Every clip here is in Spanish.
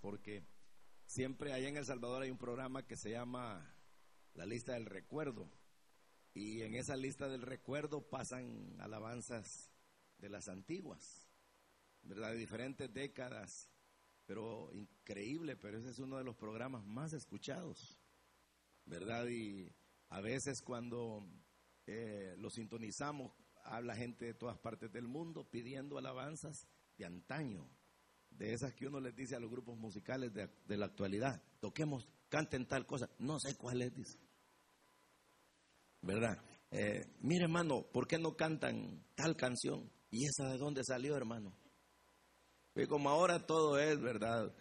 porque siempre allá en El Salvador hay un programa que se llama La Lista del Recuerdo. Y en esa lista del recuerdo pasan alabanzas de las antiguas, ¿verdad? De diferentes décadas, pero increíble, pero ese es uno de los programas más escuchados, ¿verdad? Y a veces cuando eh, lo sintonizamos, habla gente de todas partes del mundo pidiendo alabanzas de antaño, de esas que uno les dice a los grupos musicales de, de la actualidad, toquemos, canten tal cosa, no sé cuál es, dice. ¿verdad? Eh, mire, hermano, ¿por qué no cantan tal canción? ¿Y esa de dónde salió, hermano? Y como ahora todo es, ¿verdad?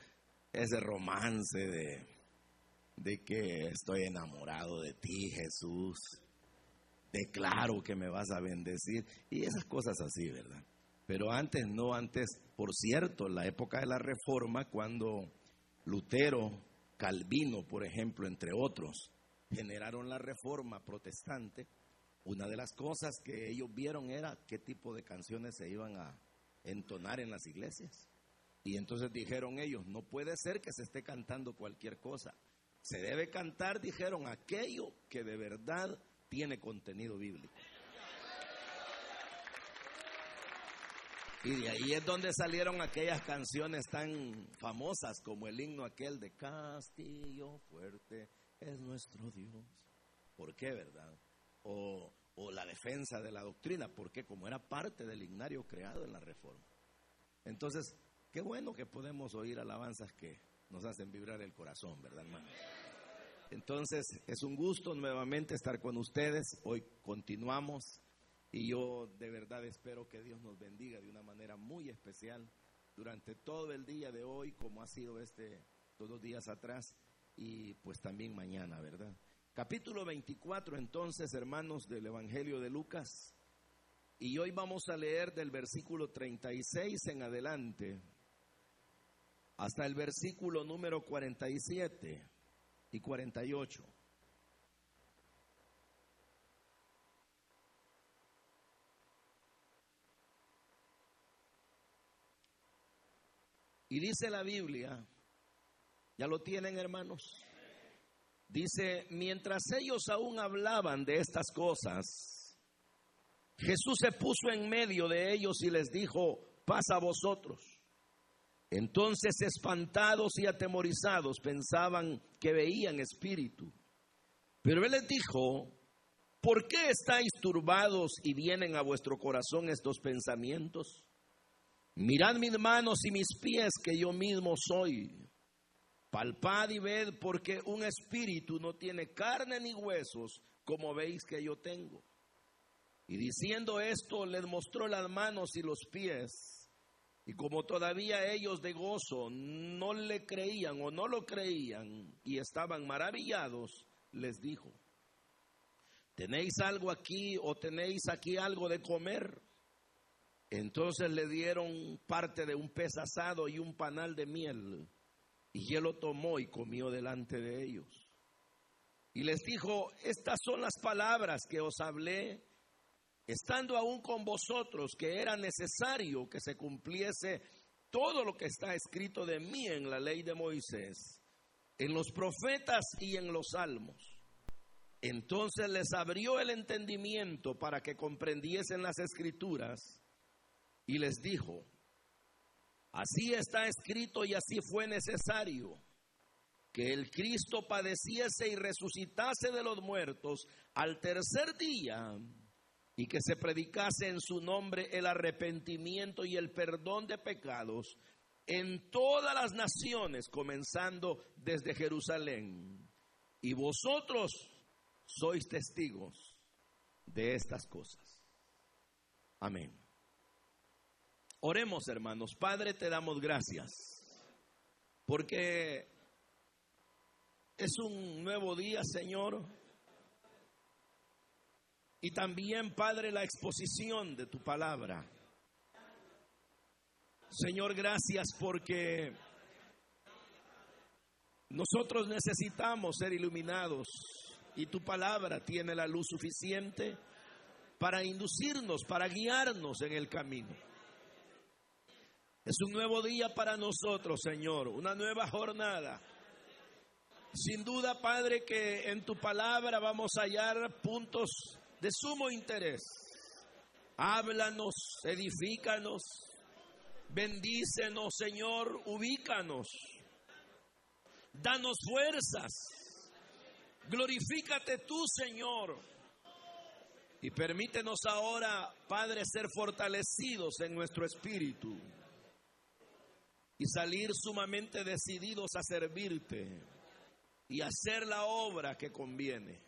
Ese romance de, de que estoy enamorado de ti, Jesús. Declaro que me vas a bendecir. Y esas cosas así, ¿verdad? Pero antes, no antes, por cierto, la época de la reforma, cuando Lutero, Calvino, por ejemplo, entre otros, generaron la reforma protestante, una de las cosas que ellos vieron era qué tipo de canciones se iban a entonar en las iglesias. Y entonces dijeron ellos, no puede ser que se esté cantando cualquier cosa. Se debe cantar, dijeron, aquello que de verdad tiene contenido bíblico. Y de ahí es donde salieron aquellas canciones tan famosas como el himno aquel de Castillo Fuerte es nuestro Dios. ¿Por qué, verdad? O, la defensa de la doctrina, porque como era parte del ignario creado en la reforma. Entonces, qué bueno que podemos oír alabanzas que nos hacen vibrar el corazón, ¿verdad, hermano? Entonces, es un gusto nuevamente estar con ustedes. Hoy continuamos y yo de verdad espero que Dios nos bendiga de una manera muy especial durante todo el día de hoy, como ha sido este todos los días atrás y pues también mañana, ¿verdad? Capítulo 24 entonces, hermanos, del Evangelio de Lucas. Y hoy vamos a leer del versículo 36 en adelante hasta el versículo número 47 y 48. Y dice la Biblia, ¿Ya lo tienen, hermanos? Dice, mientras ellos aún hablaban de estas cosas, Jesús se puso en medio de ellos y les dijo, pasa a vosotros. Entonces, espantados y atemorizados, pensaban que veían espíritu. Pero Él les dijo, ¿por qué estáis turbados y vienen a vuestro corazón estos pensamientos? Mirad mis manos y mis pies, que yo mismo soy. Palpad y ved porque un espíritu no tiene carne ni huesos, como veis que yo tengo. Y diciendo esto, les mostró las manos y los pies. Y como todavía ellos de gozo no le creían o no lo creían y estaban maravillados, les dijo, ¿tenéis algo aquí o tenéis aquí algo de comer? Entonces le dieron parte de un pez asado y un panal de miel. Y él lo tomó y comió delante de ellos. Y les dijo, estas son las palabras que os hablé, estando aún con vosotros, que era necesario que se cumpliese todo lo que está escrito de mí en la ley de Moisés, en los profetas y en los salmos. Entonces les abrió el entendimiento para que comprendiesen las escrituras y les dijo, Así está escrito y así fue necesario que el Cristo padeciese y resucitase de los muertos al tercer día y que se predicase en su nombre el arrepentimiento y el perdón de pecados en todas las naciones, comenzando desde Jerusalén. Y vosotros sois testigos de estas cosas. Amén. Oremos, hermanos. Padre, te damos gracias. Porque es un nuevo día, Señor. Y también, Padre, la exposición de tu palabra. Señor, gracias porque nosotros necesitamos ser iluminados y tu palabra tiene la luz suficiente para inducirnos, para guiarnos en el camino. Es un nuevo día para nosotros, Señor, una nueva jornada. Sin duda, Padre, que en tu palabra vamos a hallar puntos de sumo interés. Háblanos, edifícanos, bendícenos, Señor, ubícanos. Danos fuerzas. Glorifícate tú, Señor. Y permítenos ahora, Padre, ser fortalecidos en nuestro espíritu y salir sumamente decididos a servirte y hacer la obra que conviene.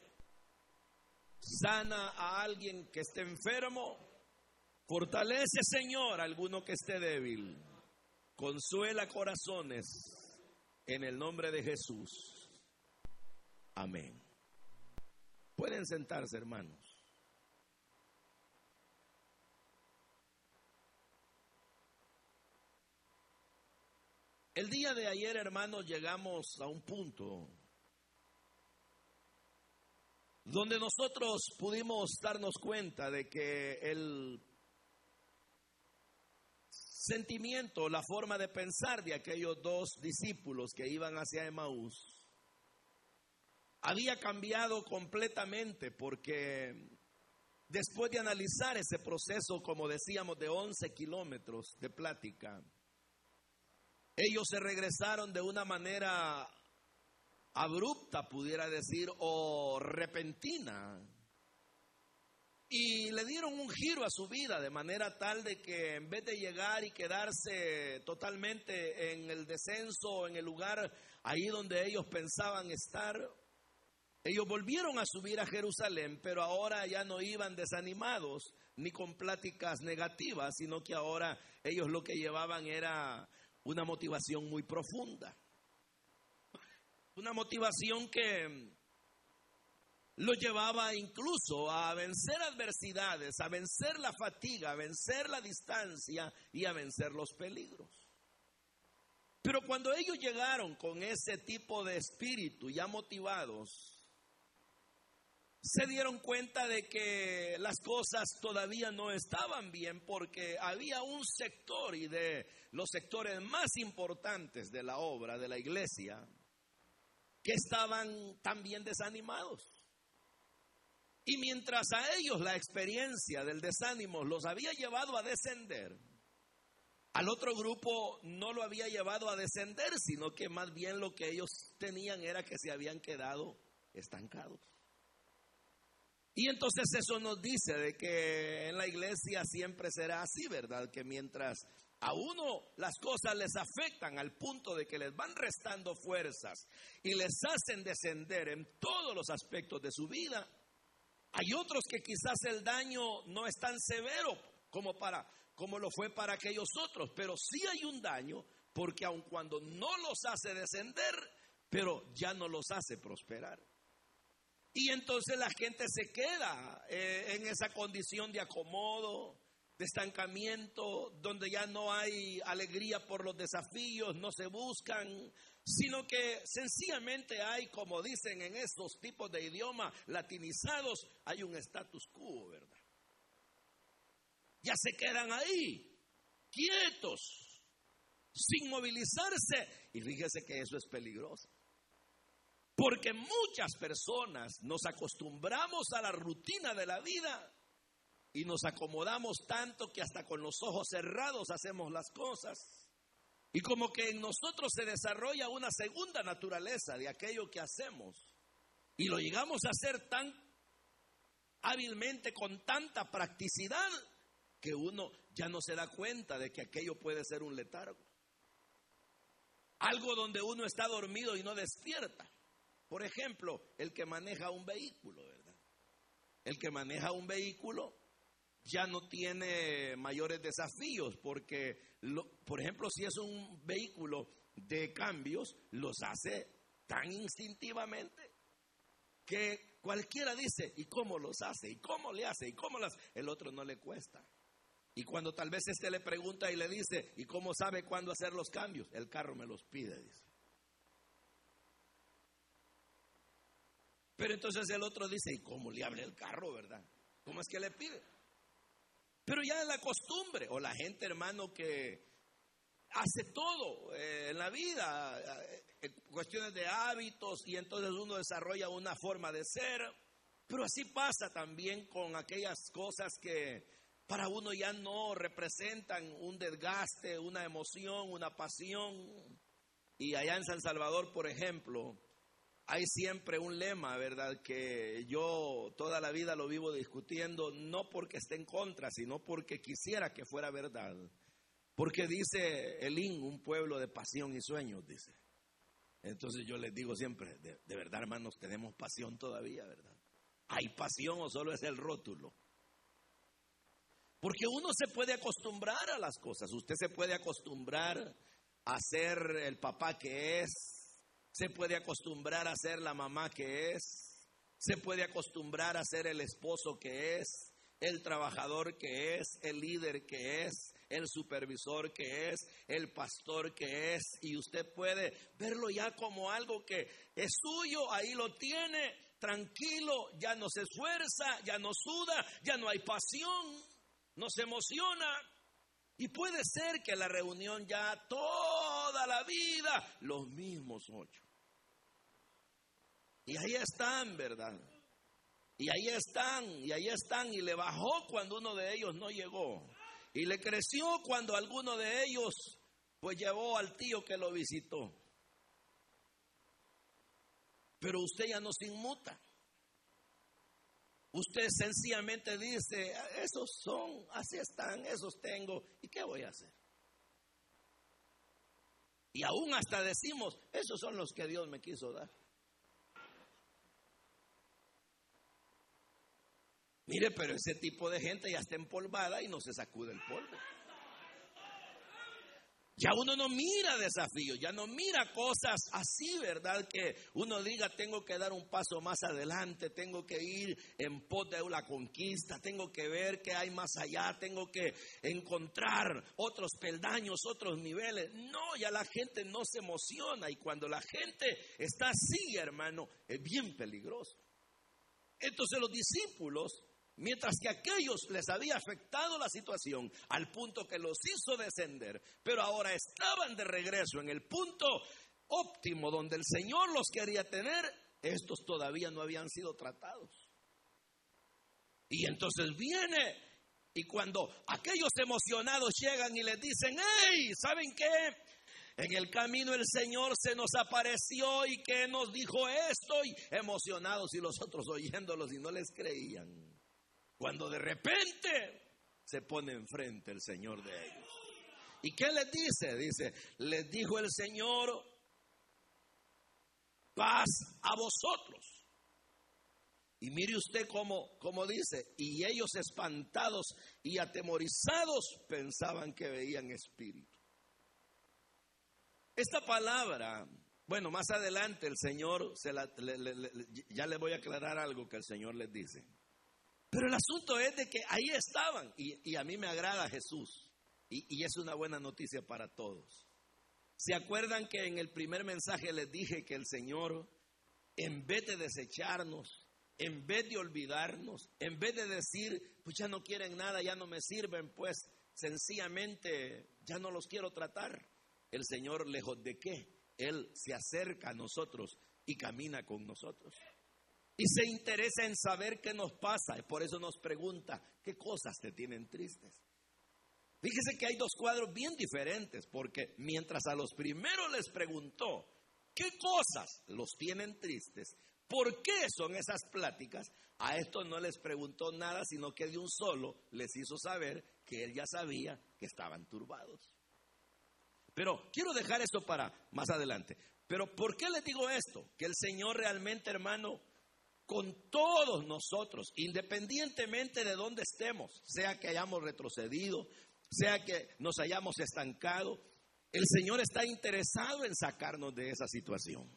Sana a alguien que esté enfermo, fortalece, Señor, a alguno que esté débil, consuela corazones en el nombre de Jesús. Amén. Pueden sentarse, hermanos. El día de ayer, hermanos, llegamos a un punto donde nosotros pudimos darnos cuenta de que el sentimiento, la forma de pensar de aquellos dos discípulos que iban hacia Emaús había cambiado completamente porque después de analizar ese proceso, como decíamos, de 11 kilómetros de plática, ellos se regresaron de una manera abrupta, pudiera decir, o repentina. Y le dieron un giro a su vida de manera tal de que en vez de llegar y quedarse totalmente en el descenso, en el lugar ahí donde ellos pensaban estar, ellos volvieron a subir a Jerusalén, pero ahora ya no iban desanimados ni con pláticas negativas, sino que ahora ellos lo que llevaban era una motivación muy profunda. Una motivación que lo llevaba incluso a vencer adversidades, a vencer la fatiga, a vencer la distancia y a vencer los peligros. Pero cuando ellos llegaron con ese tipo de espíritu ya motivados, se dieron cuenta de que las cosas todavía no estaban bien porque había un sector y de los sectores más importantes de la obra de la iglesia que estaban también desanimados. Y mientras a ellos la experiencia del desánimo los había llevado a descender, al otro grupo no lo había llevado a descender, sino que más bien lo que ellos tenían era que se habían quedado estancados. Y entonces eso nos dice de que en la iglesia siempre será así, ¿verdad? Que mientras a uno las cosas les afectan al punto de que les van restando fuerzas y les hacen descender en todos los aspectos de su vida, hay otros que quizás el daño no es tan severo como para como lo fue para aquellos otros, pero sí hay un daño porque aun cuando no los hace descender, pero ya no los hace prosperar. Y entonces la gente se queda eh, en esa condición de acomodo, de estancamiento, donde ya no hay alegría por los desafíos, no se buscan, sino que sencillamente hay, como dicen en estos tipos de idiomas latinizados, hay un status quo, ¿verdad? Ya se quedan ahí, quietos, sin movilizarse. Y fíjese que eso es peligroso. Porque muchas personas nos acostumbramos a la rutina de la vida y nos acomodamos tanto que hasta con los ojos cerrados hacemos las cosas. Y como que en nosotros se desarrolla una segunda naturaleza de aquello que hacemos. Y lo llegamos a hacer tan hábilmente, con tanta practicidad, que uno ya no se da cuenta de que aquello puede ser un letargo. Algo donde uno está dormido y no despierta. Por ejemplo, el que maneja un vehículo, ¿verdad? El que maneja un vehículo ya no tiene mayores desafíos porque, por ejemplo, si es un vehículo de cambios, los hace tan instintivamente que cualquiera dice, ¿y cómo los hace? ¿Y cómo le hace? ¿Y cómo las? El otro no le cuesta. Y cuando tal vez este le pregunta y le dice, ¿y cómo sabe cuándo hacer los cambios? El carro me los pide, dice. Pero entonces el otro dice, ¿y cómo le abre el carro, verdad? ¿Cómo es que le pide? Pero ya es la costumbre, o la gente, hermano, que hace todo eh, en la vida, eh, cuestiones de hábitos, y entonces uno desarrolla una forma de ser. Pero así pasa también con aquellas cosas que para uno ya no representan un desgaste, una emoción, una pasión. Y allá en San Salvador, por ejemplo, hay siempre un lema, ¿verdad? Que yo toda la vida lo vivo discutiendo, no porque esté en contra, sino porque quisiera que fuera verdad. Porque dice Elín, un pueblo de pasión y sueños, dice. Entonces yo les digo siempre, de, verdad hermanos, tenemos pasión todavía, ¿verdad? ¿Hay pasión o solo es el rótulo? Porque uno se puede acostumbrar a las cosas, usted se puede acostumbrar a ser el papá que es, se puede acostumbrar a ser la mamá que es, se puede acostumbrar a ser el esposo que es, el trabajador que es, el líder que es, el supervisor que es, el pastor que es, y usted puede verlo ya como algo que es suyo, ahí lo tiene, tranquilo, ya no se esfuerza, ya no suda, ya no hay pasión, no se emociona. Y puede ser que la reunión ya toda la vida, los mismos ocho. Y ahí están, ¿verdad? Y ahí están, y ahí están, y le bajó cuando uno de ellos no llegó. Y le creció cuando alguno de ellos pues llevó al tío que lo visitó. Pero usted ya no se inmuta. Usted sencillamente dice, esos son, así están, esos tengo, ¿y qué voy a hacer? Y aún hasta decimos, esos son los que Dios me quiso dar. Mire, pero ese tipo de gente ya está empolvada y no se sacude el polvo. Ya uno no mira desafíos, ya no mira cosas así, ¿verdad? Que uno diga, tengo que dar un paso más adelante, tengo que ir en pos de la conquista, tengo que ver qué hay más allá, tengo que encontrar otros peldaños, otros niveles. No, ya la gente no se emociona y cuando la gente está así, hermano, es bien peligroso. Entonces los discípulos Mientras que aquellos les había afectado la situación al punto que los hizo descender, pero ahora estaban de regreso en el punto óptimo donde el Señor los quería tener, estos todavía no habían sido tratados. Y entonces viene y cuando aquellos emocionados llegan y les dicen, hey, ¿saben qué? En el camino el Señor se nos apareció y que nos dijo esto y emocionados y los otros oyéndolos y no les creían. Cuando de repente se pone enfrente el Señor de ellos. ¿Y qué les dice? Dice, les dijo el Señor, paz a vosotros. Y mire usted cómo, cómo dice, y ellos espantados y atemorizados pensaban que veían espíritu. Esta palabra, bueno, más adelante el Señor, se la, ya le voy a aclarar algo que el Señor les dice. Pero el asunto es de que ahí estaban y, a mí me agrada Jesús y, y es una buena noticia para todos. ¿Se acuerdan que en el primer mensaje les dije que el Señor, en vez de desecharnos, en vez de olvidarnos, en vez de decir, pues ya no quieren nada, ya no me sirven, pues sencillamente ya no los quiero tratar, el Señor lejos de qué, Él se acerca a nosotros y camina con nosotros. Y se interesa en saber qué nos pasa. Y por eso nos pregunta, ¿qué cosas te tienen tristes? Fíjese que hay dos cuadros bien diferentes, porque mientras a los primeros les preguntó, ¿qué cosas los tienen tristes? ¿Por qué son esas pláticas? A estos no les preguntó nada, sino que de un solo les hizo saber que él ya sabía que estaban turbados. Pero quiero dejar esto para más adelante. Pero ¿por qué les digo esto? Que el Señor realmente, hermano, con todos nosotros, independientemente de dónde estemos, sea que hayamos retrocedido, sea que nos hayamos estancado, el Señor está interesado en sacarnos de esa situación.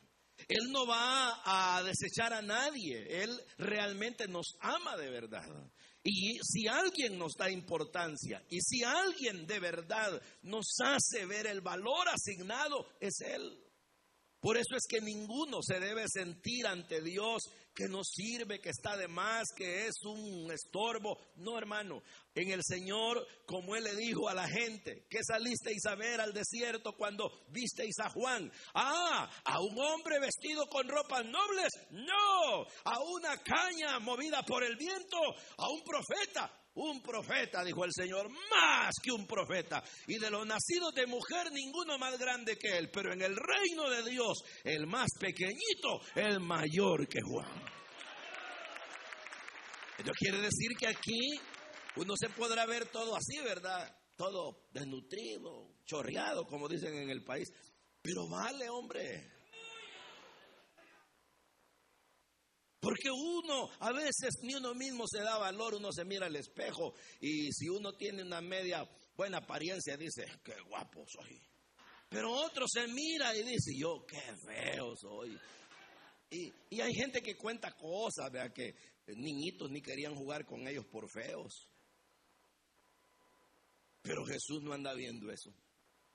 Él no va a desechar a nadie, Él realmente nos ama de verdad. Y si alguien nos da importancia y si alguien de verdad nos hace ver el valor asignado, es Él. Por eso es que ninguno se debe sentir ante Dios que no sirve, que está de más, que es un estorbo. No, hermano. En el Señor, como Él le dijo a la gente, que salisteis a ver al desierto cuando visteis a Juan. Ah, a un hombre vestido con ropas nobles. No, a una caña movida por el viento, a un profeta. Un profeta, dijo el Señor, más que un profeta. Y de los nacidos de mujer, ninguno más grande que él. Pero en el reino de Dios, el más pequeñito, el mayor que Juan. Esto quiere decir que aquí uno se podrá ver todo así, ¿verdad? Todo desnutrido, chorreado, como dicen en el país. Pero vale, hombre. Porque uno a veces ni uno mismo se da valor, uno se mira al espejo y si uno tiene una media buena apariencia dice, qué guapo soy. Pero otro se mira y dice, yo qué feo soy. Y, hay gente que cuenta cosas, vea que niñitos ni querían jugar con ellos por feos. Pero Jesús no anda viendo eso.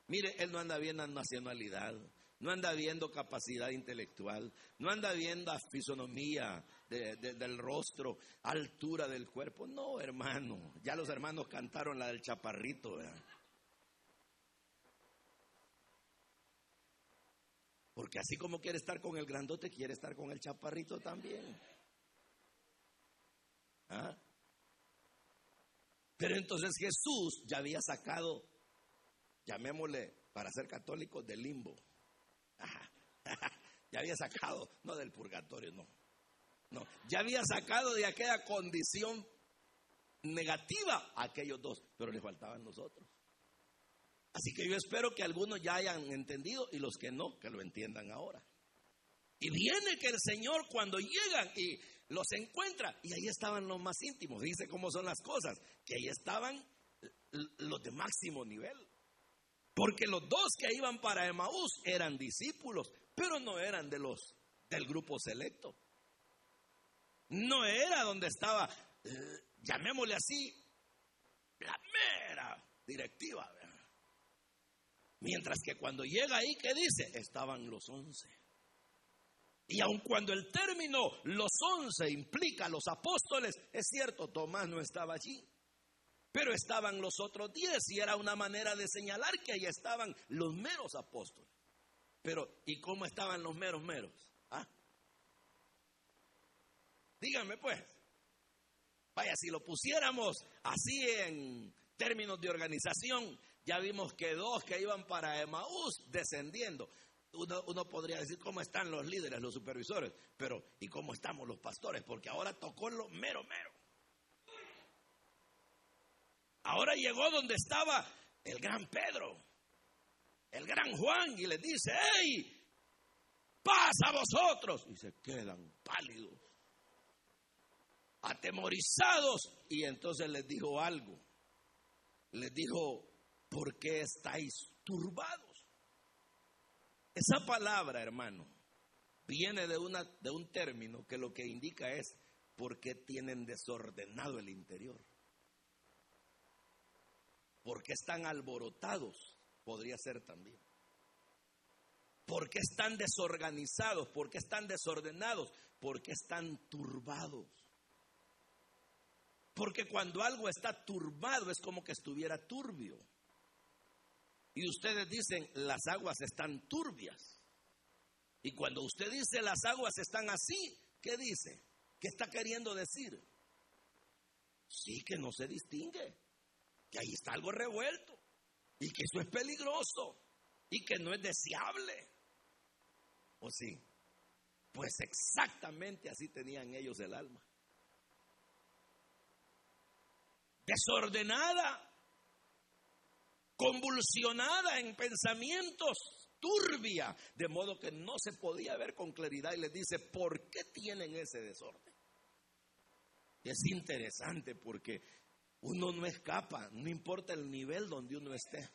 Mire, Él no anda viendo nacionalidad, no anda viendo capacidad intelectual, no anda viendo fisonomía del rostro, altura del cuerpo. No, hermano, ya los hermanos cantaron la del chaparrito. Porque así como quiere estar con el grandote, quiere estar con el chaparrito también. ¿Ah? Pero entonces Jesús ya había sacado, llamémosle para ser católicos, del limbo. ya había sacado, no del purgatorio, no. No, ya había sacado de aquella condición negativa a aquellos dos, pero le faltaban nosotros. Así que yo espero que algunos ya hayan entendido y los que no, que lo entiendan ahora. Y viene que el Señor cuando llegan y los encuentra, y ahí estaban los más íntimos, dice cómo son las cosas, que ahí estaban los de máximo nivel. Porque los dos que iban para Emaús eran discípulos, pero no eran de los del grupo selecto. No era donde estaba, eh, llamémosle así, la mera directiva. Mientras que cuando llega ahí, ¿qué dice? Estaban los once. Y aun cuando el término los once implica los apóstoles, es cierto, Tomás no estaba allí. Pero estaban los otros diez y era una manera de señalar que ahí estaban los meros apóstoles. Pero, ¿y cómo estaban los meros meros? ¿Ah? Díganme pues. Vaya, si lo pusiéramos así en términos de organización, ya vimos que dos que iban para Emaús descendiendo. Uno, uno, podría decir cómo están los líderes, los supervisores, pero ¿y cómo estamos los pastores? Porque ahora tocó lo mero, mero. Ahora llegó donde estaba el gran Pedro, el gran Juan, y les dice, ¡hey! ¡Pasa vosotros! Y se quedan pálidos, atemorizados. Y entonces les dijo algo. Les dijo, ¿por qué estáis turbados? Esa palabra, hermano, viene de, una, de un término que lo que indica es por qué tienen desordenado el interior. ¿Por qué están alborotados? Podría ser también. ¿Por qué están desorganizados? ¿Por qué están desordenados? ¿Por qué están turbados? Porque cuando algo está turbado es como que estuviera turbio. Y ustedes dicen, las aguas están turbias. Y cuando usted dice las aguas están así, ¿qué dice? ¿Qué está queriendo decir? Sí que no se distingue que ahí está algo revuelto y que eso es peligroso y que no es deseable. ¿O sí? Pues exactamente así tenían ellos el alma. Desordenada, convulsionada en pensamientos, turbia, de modo que no se podía ver con claridad y les dice, ¿por qué tienen ese desorden? Es interesante porque uno no escapa, no importa el nivel donde uno esté.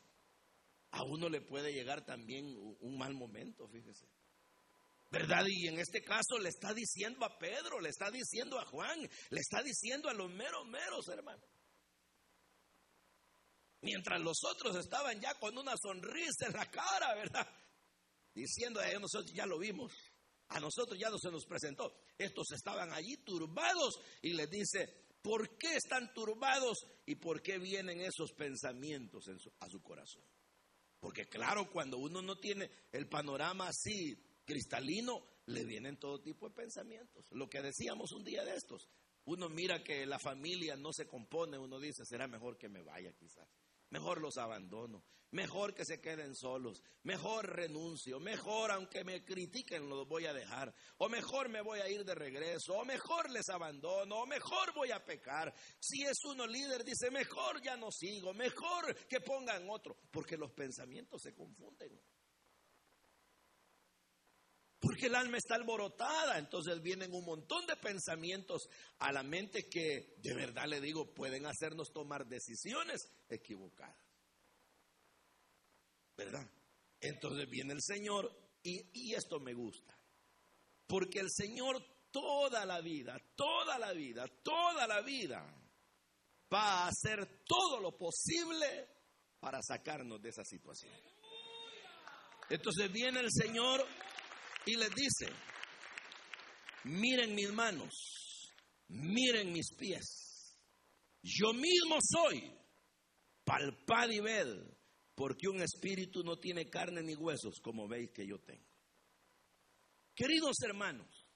A uno le puede llegar también un mal momento, fíjese. ¿Verdad? Y en este caso le está diciendo a Pedro, le está diciendo a Juan, le está diciendo a los meros meros, hermano. Mientras los otros estaban ya con una sonrisa en la cara, ¿verdad? diciendo, a nosotros ya lo vimos, a nosotros ya no se nos presentó. Estos estaban allí turbados y les dice, ¿por qué están turbados y por qué vienen esos pensamientos a su corazón? Porque claro, cuando uno no tiene el panorama así cristalino, le vienen todo tipo de pensamientos. Lo que decíamos un día de estos, uno mira que la familia no se compone, uno dice, será mejor que me vaya quizás. Mejor los abandono, mejor que se queden solos, mejor renuncio, mejor aunque me critiquen los voy a dejar, o mejor me voy a ir de regreso, o mejor les abandono, o mejor voy a pecar. Si es uno líder, dice, mejor ya no sigo, mejor que pongan otro, porque los pensamientos se confunden. Porque el alma está alborotada, entonces vienen un montón de pensamientos a la mente que, de verdad le digo, pueden hacernos tomar decisiones equivocadas. ¿Verdad? Entonces viene el Señor y, y esto me gusta. Porque el Señor toda la vida, toda la vida, toda la vida va a hacer todo lo posible para sacarnos de esa situación. Entonces viene el Señor y les dice, miren mis manos, miren mis pies, yo mismo soy, palpad y ved, porque un espíritu no tiene carne ni huesos como veis que yo tengo. Queridos hermanos,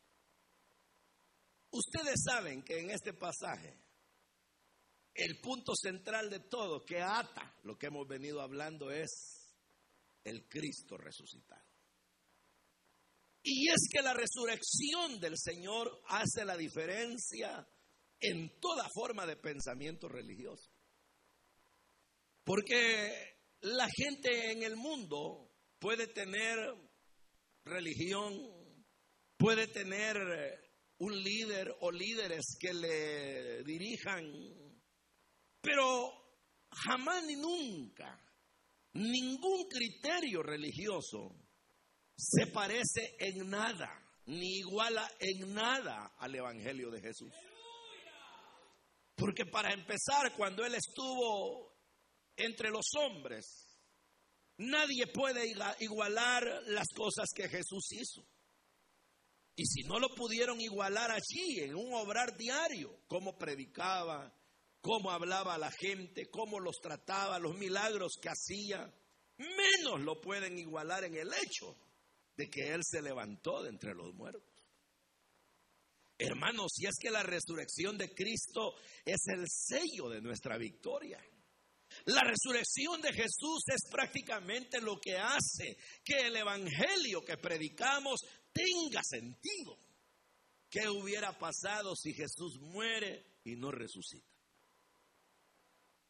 ustedes saben que en este pasaje el punto central de todo que ata lo que hemos venido hablando es el Cristo resucitado. Y es que la resurrección del Señor hace la diferencia en toda forma de pensamiento religioso. Porque la gente en el mundo puede tener religión, puede tener un líder o líderes que le dirijan, pero jamás ni nunca ningún criterio religioso se parece en nada, ni iguala en nada al Evangelio de Jesús. Porque para empezar, cuando Él estuvo entre los hombres, nadie puede igualar las cosas que Jesús hizo. Y si no lo pudieron igualar allí, en un obrar diario, cómo predicaba, cómo hablaba a la gente, cómo los trataba, los milagros que hacía, menos lo pueden igualar en el hecho de que Él se levantó de entre los muertos. Hermanos, si es que la resurrección de Cristo es el sello de nuestra victoria. La resurrección de Jesús es prácticamente lo que hace que el Evangelio que predicamos tenga sentido. ¿Qué hubiera pasado si Jesús muere y no resucita?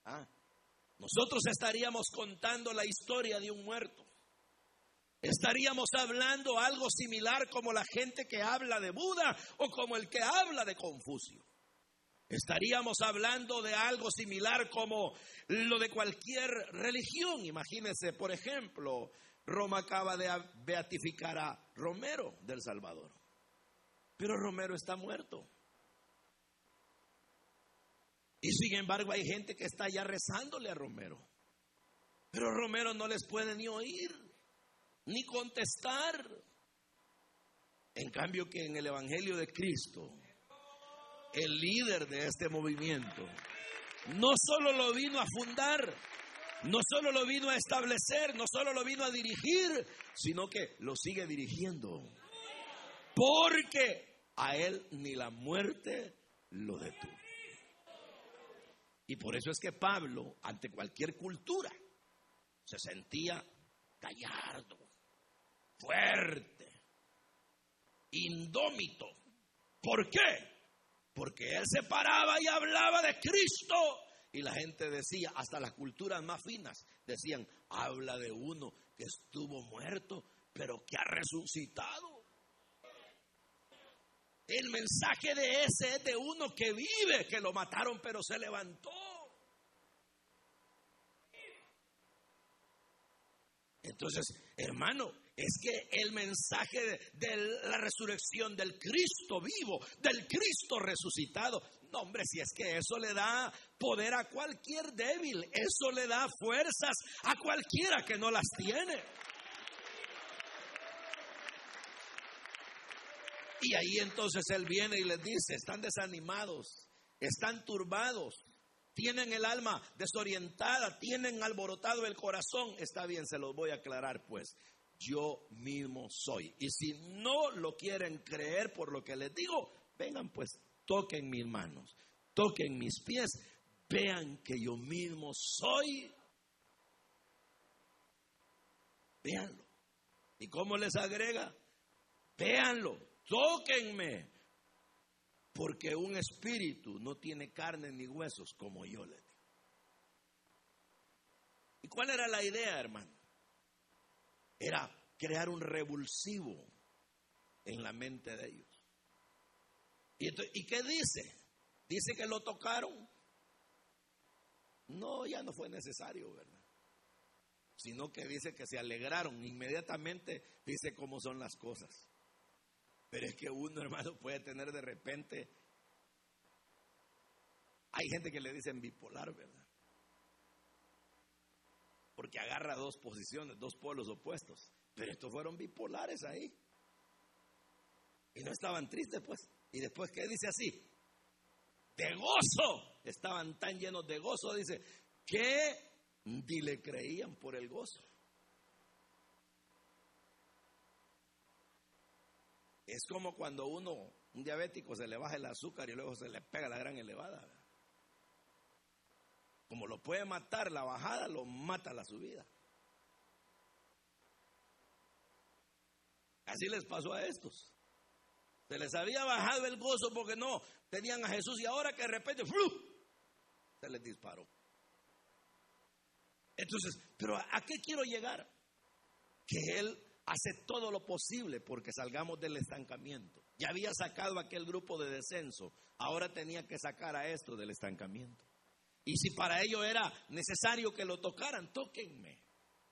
¿Ah? Nosotros estaríamos contando la historia de un muerto. Estaríamos hablando algo similar como la gente que habla de Buda o como el que habla de Confucio. Estaríamos hablando de algo similar como lo de cualquier religión. Imagínense, por ejemplo, Roma acaba de beatificar a Romero del Salvador. Pero Romero está muerto. Y sin embargo hay gente que está ya rezándole a Romero. Pero Romero no les puede ni oír ni contestar. En cambio que en el Evangelio de Cristo, el líder de este movimiento, no solo lo vino a fundar, no solo lo vino a establecer, no solo lo vino a dirigir, sino que lo sigue dirigiendo. Porque a él ni la muerte lo detuvo. Y por eso es que Pablo, ante cualquier cultura, se sentía gallardo, fuerte, indómito. ¿Por qué? Porque él se paraba y hablaba de Cristo. Y la gente decía, hasta las culturas más finas, decían, habla de uno que estuvo muerto, pero que ha resucitado. El mensaje de ese es de uno que vive, que lo mataron, pero se levantó. Entonces, hermano, es que el mensaje de, la resurrección del Cristo vivo, del Cristo resucitado, no hombre, si es que eso le da poder a cualquier débil, eso le da fuerzas a cualquiera que no las tiene. Y ahí entonces él viene y les dice, están desanimados, están turbados, tienen el alma desorientada, tienen alborotado el corazón. Está bien, se los voy a aclarar pues. Yo mismo soy. Y si no lo quieren creer por lo que les digo, vengan pues, toquen mis manos, toquen mis pies, vean que yo mismo soy. Véanlo. ¿Y cómo les agrega? Véanlo, tóquenme. Porque un espíritu no tiene carne ni huesos como yo le digo. ¿Y cuál era la idea, hermano? Era crear un revulsivo en la mente de ellos. ¿Y, ¿Y qué dice? Dice que lo tocaron. No, ya no fue necesario, ¿verdad? Sino que dice que se alegraron. Inmediatamente dice cómo son las cosas. Pero es que uno, hermano, puede tener de repente. Hay gente que le dicen bipolar, ¿verdad? Porque agarra dos posiciones, dos polos opuestos. Pero estos fueron bipolares ahí. Y no estaban tristes, pues. Y después, ¿qué dice así? De gozo. Estaban tan llenos de gozo, dice, que ni le creían por el gozo. Es como cuando uno, un diabético, se le baja el azúcar y luego se le pega la gran elevada. Como lo puede matar la bajada, lo mata la subida. Así les pasó a estos. Se les había bajado el gozo porque no tenían a Jesús y ahora que de repente se les disparó. Entonces, pero ¿a qué quiero llegar? Que Él hace todo lo posible porque salgamos del estancamiento. Ya había sacado aquel grupo de descenso, ahora tenía que sacar a esto del estancamiento. Y si para ello era necesario que lo tocaran, tóquenme,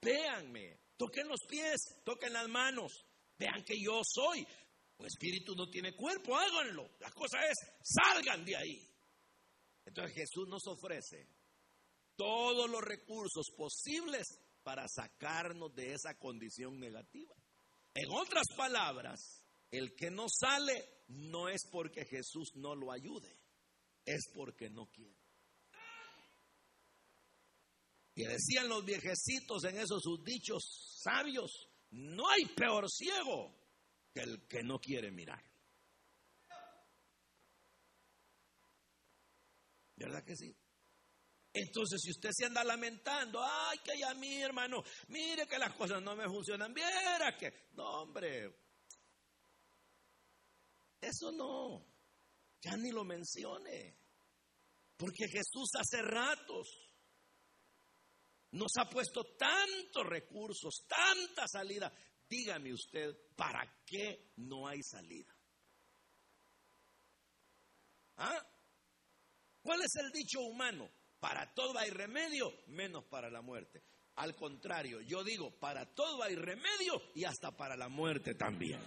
véanme, toquen los pies, toquen las manos, vean que yo soy. Un espíritu no tiene cuerpo, háganlo. La cosa es, salgan de ahí. Entonces Jesús nos ofrece todos los recursos posibles para sacarnos de esa condición negativa. En otras palabras, el que no sale no es porque Jesús no lo ayude, es porque no quiere. Y decían los viejecitos en esos sus dichos sabios, no hay peor ciego que el que no quiere mirar. ¿Verdad que sí? Entonces, si usted se anda lamentando, ay, que ya mi hermano, mire que las cosas no me funcionan, viera que, no, hombre, eso no, ya ni lo mencione, porque Jesús hace ratos nos ha puesto tantos recursos, tanta salida. Dígame usted, ¿para qué no hay salida? ¿Ah? ¿Cuál es el dicho humano? Para todo hay remedio, menos para la muerte. Al contrario, yo digo, para todo hay remedio y hasta para la muerte también.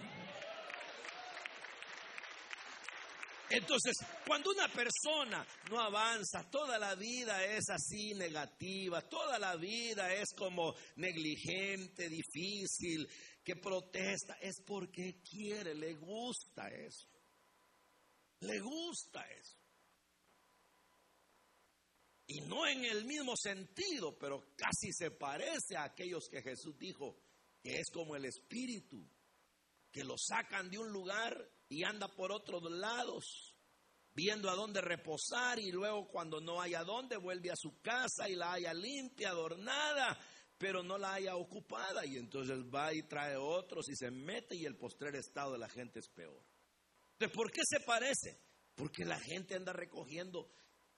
Entonces, cuando una persona no avanza, toda la vida es así negativa, toda la vida es como negligente, difícil, que protesta, es porque quiere, le gusta eso. Le gusta eso. Y no en el mismo sentido, pero casi se parece a aquellos que Jesús dijo, que es como el espíritu, que lo sacan de un lugar y anda por otros lados, viendo a dónde reposar y luego cuando no haya dónde vuelve a su casa y la haya limpia, adornada, pero no la haya ocupada y entonces va y trae otros y se mete y el postrer estado de la gente es peor. Entonces, ¿por qué se parece? Porque la gente anda recogiendo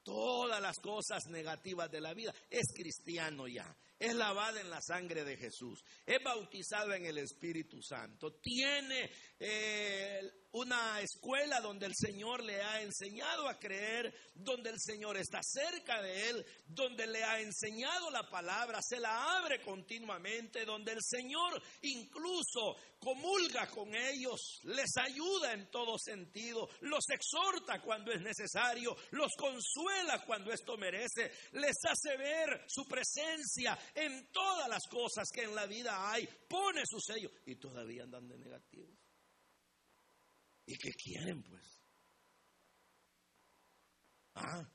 todas las cosas negativas de la vida. Es cristiano ya, es lavado en la sangre de Jesús, es bautizado en el Espíritu Santo, tiene eh, una escuela donde el Señor le ha enseñado a creer, donde el Señor está cerca de él, donde le ha enseñado la palabra, se la abre continuamente, donde el Señor incluso comulga con ellos, les ayuda en todo sentido, los exhorta cuando es necesario, los consuela cuando esto merece, les hace ver su presencia en todas las cosas que en la vida hay, pone su sello y todavía andan de negativos. ¿Y qué quieren, pues? Ah.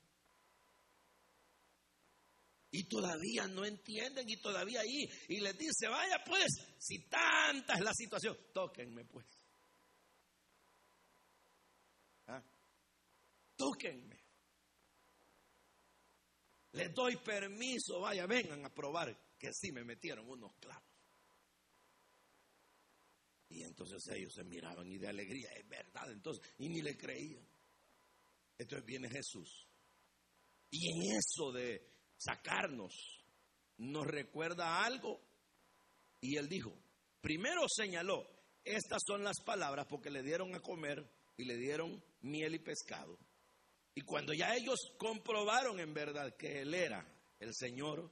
Y todavía no entienden y todavía ahí. Y les dice, vaya pues, si tanta es la situación, tóquenme pues. ¿Ah? Tóquenme. Les doy permiso, vaya, vengan a probar que sí me metieron unos clavos. Y entonces ellos se miraban y de alegría, es verdad, entonces, y ni le creían. Entonces viene Jesús. Y en eso de sacarnos, nos recuerda algo. Y él dijo, primero señaló, estas son las palabras porque le dieron a comer y le dieron miel y pescado. Y cuando ya ellos comprobaron en verdad que él era el Señor,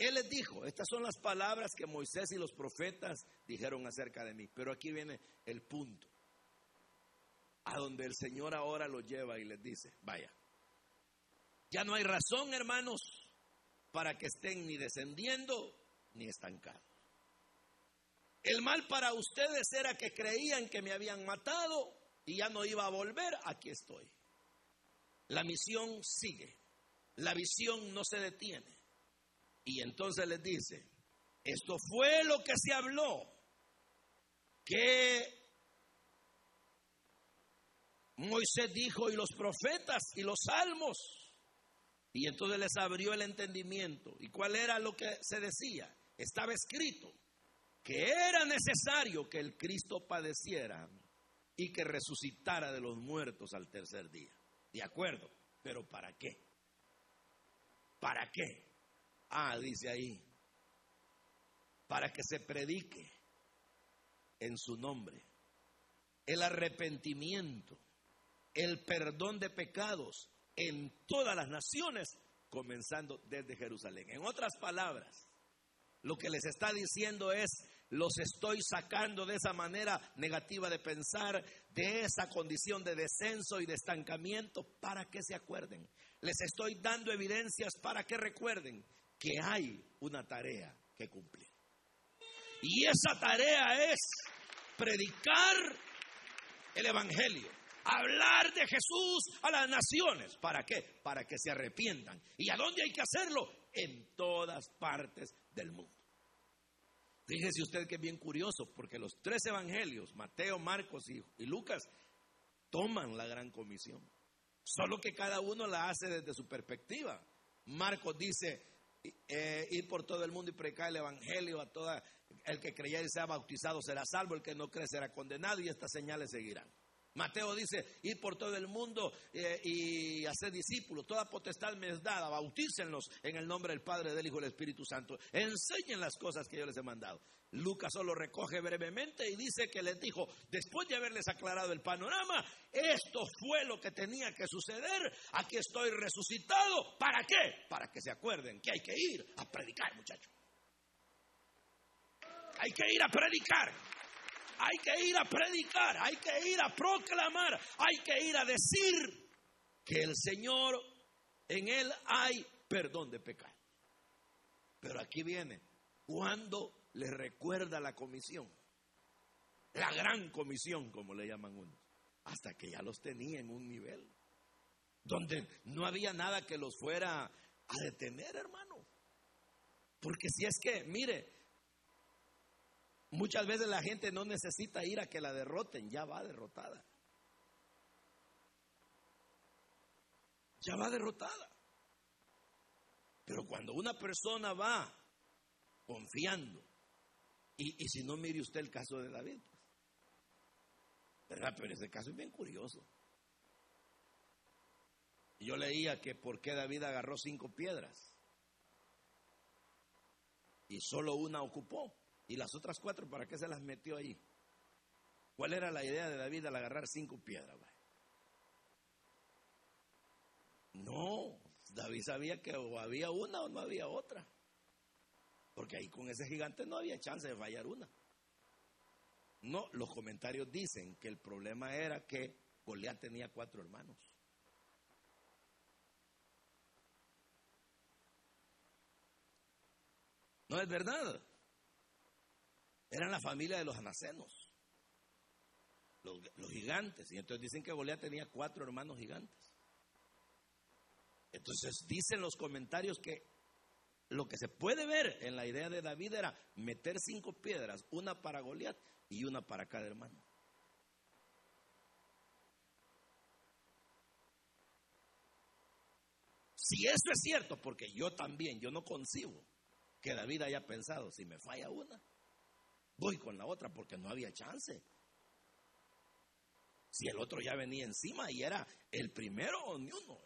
él les dijo, estas son las palabras que Moisés y los profetas dijeron acerca de mí. Pero aquí viene el punto, a donde el Señor ahora lo lleva y les dice, vaya, ya no hay razón, hermanos, para que estén ni descendiendo ni estancados. El mal para ustedes era que creían que me habían matado y ya no iba a volver, aquí estoy. La misión sigue, la visión no se detiene. Y entonces les dice, esto fue lo que se habló, que Moisés dijo y los profetas y los salmos y entonces les abrió el entendimiento. ¿Y cuál era lo que se decía? Estaba escrito que era necesario que el Cristo padeciera y que resucitara de los muertos al tercer día. De acuerdo, pero ¿para qué? ¿Para qué? Ah, dice ahí, para que se predique en su nombre el arrepentimiento, el perdón de pecados en todas las naciones, comenzando desde Jerusalén. En otras palabras, lo que les está diciendo es, los estoy sacando de esa manera negativa de pensar, de esa condición de descenso y de estancamiento, para que se acuerden. Les estoy dando evidencias para que recuerden que hay una tarea que cumplir. Y esa tarea es predicar el Evangelio hablar de Jesús a las naciones. ¿Para qué? Para que se arrepientan. ¿Y a dónde hay que hacerlo? En todas partes del mundo. Fíjese usted que es bien curioso, porque los tres evangelios, Mateo, Marcos y, Lucas, toman la gran comisión. Solo que cada uno la hace desde su perspectiva. Marcos dice, eh, ir por todo el mundo y predicar el evangelio a toda el que creyera y sea bautizado será salvo, el que no cree será condenado y estas señales seguirán. Mateo dice, ir por todo el mundo eh, y hacer discípulos. Toda potestad me es dada. Bautícenlos en el nombre del Padre, del Hijo y del Espíritu Santo. Enseñen las cosas que yo les he mandado. Lucas solo recoge brevemente y dice que les dijo, después de haberles aclarado el panorama, esto fue lo que tenía que suceder. Aquí estoy resucitado. ¿Para qué? Para que se acuerden que hay que ir a predicar, muchachos. Hay que ir a predicar. Hay que ir a predicar, hay que ir a proclamar, hay que ir a decir que el Señor, en Él hay perdón de pecado. Pero aquí viene, cuando le recuerda la comisión, la gran comisión, como le llaman unos, hasta que ya los tenía en un nivel donde no había nada que los fuera a detener, hermano. Porque si es que, mire, Muchas veces la gente no necesita ir a que la derroten, ya va derrotada. Ya va derrotada. Pero cuando una persona va confiando, y, si no mire usted el caso de David, ¿verdad? Pero ese caso es bien curioso. Yo leía que por qué David agarró cinco piedras y solo una ocupó. ¿Y las otras cuatro para qué se las metió ahí? ¿Cuál era la idea de David al agarrar cinco piedras? No, David sabía que o había una o no había otra. Porque ahí con ese gigante no había chance de fallar una. No, los comentarios dicen que el problema era que Goliat tenía cuatro hermanos. No es verdad. Eran la familia de los anacenos. los, gigantes. Y entonces dicen que Goliat tenía cuatro hermanos gigantes. Entonces dicen los comentarios que lo que se puede ver en la idea de David era meter cinco piedras, una para Goliat y una para cada hermano. Si eso es cierto, porque yo también, yo no concibo que David haya pensado, si me falla una, voy con la otra porque no había chance. Si el otro ya venía encima y era el primero o ni uno.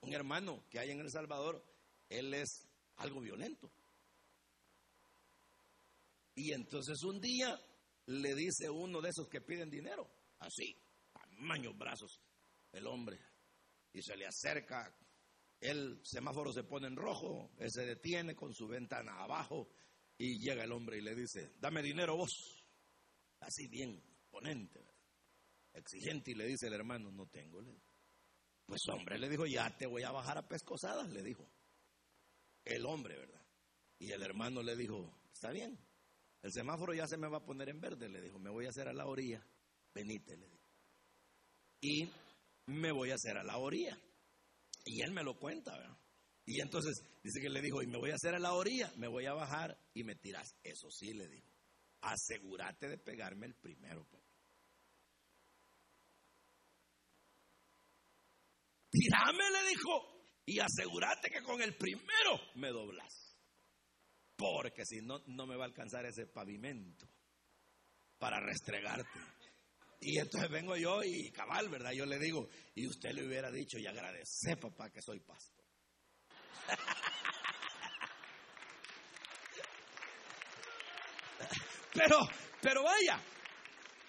Un hermano que hay en El Salvador, él es algo violento. Y entonces un día le dice uno de esos que piden dinero, así, tamaños brazos, el hombre, y se le acerca, el semáforo se pone en rojo, él se detiene con su ventana abajo y llega el hombre y le dice, dame dinero vos, así bien ponente, exigente, y le dice el hermano, no tengo. Pues hombre, le dijo, ya te voy a bajar a pescosadas, le dijo el hombre, ¿verdad? Y el hermano le dijo, está bien, el semáforo ya se me va a poner en verde, le dijo, me voy a hacer a la orilla, venite, le dijo. Y me voy a hacer a la orilla. Y él me lo cuenta, ¿verdad? Y entonces dice que le dijo, y me voy a hacer a la orilla, me voy a bajar y me tiras. Eso sí, le dijo, asegúrate de pegarme el primero, papá. Tirame, le dijo, y asegúrate que con el primero me doblas. Porque si no, no me va a alcanzar ese pavimento para restregarte. Y entonces vengo yo y cabal, ¿verdad? Yo le digo, y usted le hubiera dicho, y agradece, papá, que soy pastor. pero, pero vaya,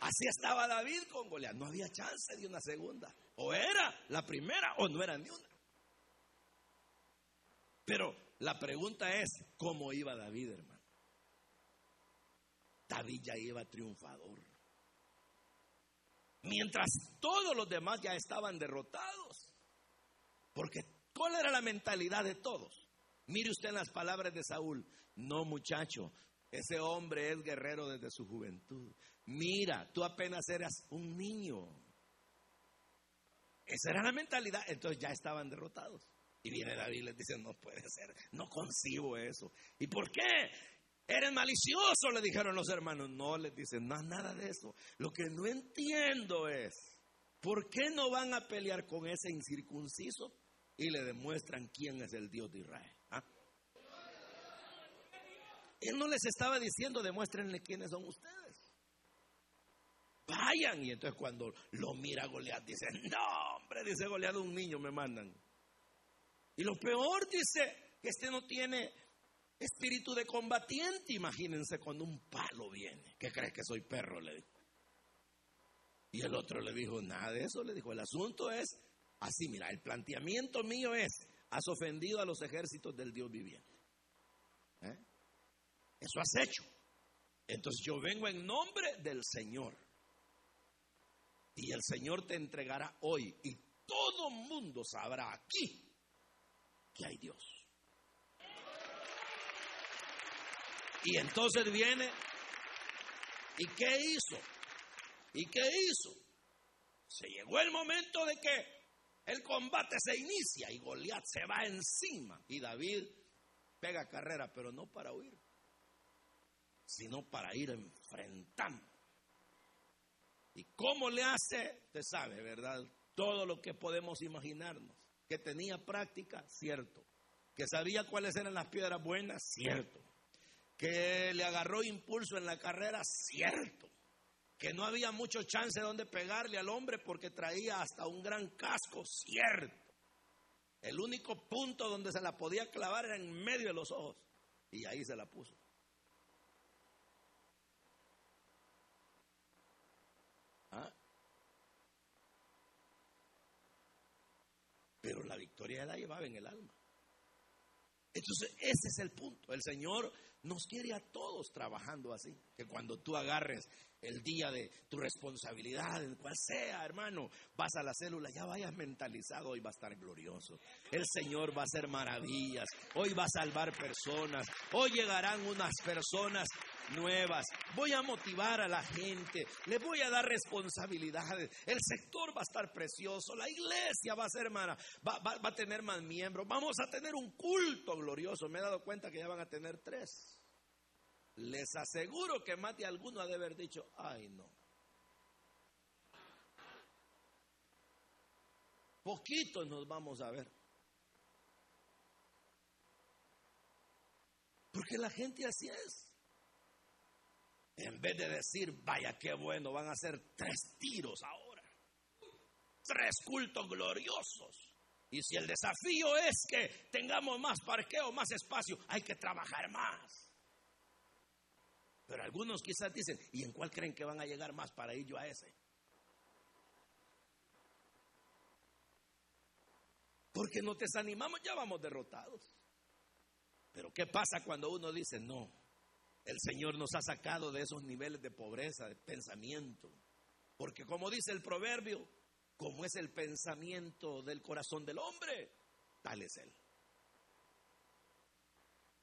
así estaba David con Goliat. No había chance de una segunda. O era la primera o no era ni una. Pero la pregunta es, ¿cómo iba David, hermano? David ya iba triunfador. Mientras todos los demás ya estaban derrotados. Porque ¿cuál era la mentalidad de todos? Mire usted en las palabras de Saúl. No, muchacho, ese hombre es guerrero desde su juventud. Mira, tú apenas eras un niño. Esa era la mentalidad. Entonces ya estaban derrotados. Y viene David y les dice, no puede ser, no concibo eso. ¿Y por qué? Eres malicioso, le dijeron los hermanos. No, les dicen, no, nada de eso. Lo que no entiendo es, ¿por qué no van a pelear con ese incircunciso y le demuestran quién es el Dios de Israel? Él no les estaba diciendo, demuéstrenle quiénes son ustedes. Vayan. Y entonces cuando lo mira Goliat, dice, no, hombre, dice Goliat, un niño me mandan. Y lo peor dice que este no tiene espíritu de combatiente. Imagínense cuando un palo viene. ¿Qué crees que soy perro? Le dijo. Y el otro le dijo, nada de eso. Le dijo, el asunto es así, mira, el planteamiento mío es, has ofendido a los ejércitos del Dios viviente. ¿Eh? Eso has hecho. Entonces yo vengo en nombre del Señor. Y el Señor te entregará hoy. Y todo mundo sabrá aquí que hay Dios. Y entonces viene, ¿y qué hizo? ¿Y qué hizo? Se llegó el momento de que el combate se inicia y Goliat se va encima y David pega carrera, pero no para huir, sino para ir enfrentando. ¿Y cómo le hace? Usted sabe, ¿verdad? Todo lo que podemos imaginarnos que tenía práctica, cierto. Que sabía cuáles eran las piedras buenas, cierto. Que le agarró impulso en la carrera, cierto. Que no había mucho chance de donde pegarle al hombre porque traía hasta un gran casco, cierto. El único punto donde se la podía clavar era en medio de los ojos. Y ahí se la puso. Pero la victoria la llevaba en el alma. Entonces, ese es el punto. El Señor nos quiere a todos trabajando así. Que cuando tú agarres el día de tu responsabilidad, en cual sea, hermano, vas a la célula, ya vayas mentalizado, hoy va a estar glorioso. El Señor va a hacer maravillas, hoy va a salvar personas, hoy llegarán unas personas nuevas. Voy a motivar a la gente. Le voy a dar responsabilidades. El sector va a estar precioso. La iglesia va a ser hermana. Va, va a tener más miembros. Vamos a tener un culto glorioso. Me he dado cuenta que ya van a tener tres. Les aseguro que más de alguno ha de haber dicho, ay no. Poquitos nos vamos a ver. Porque la gente así es. En vez de decir, vaya qué bueno, van a hacer tres tiros ahora. Tres cultos gloriosos. Y si el desafío es que tengamos más parqueo, más espacio, hay que trabajar más. Pero algunos quizás dicen, ¿y en cuál creen que van a llegar más para ir yo a ese? Porque nos desanimamos, ya vamos derrotados. Pero ¿qué pasa cuando uno dice, no, el Señor nos ha sacado de esos niveles de pobreza, de pensamiento? Porque como dice el proverbio, como es el pensamiento del corazón del hombre, tal es él.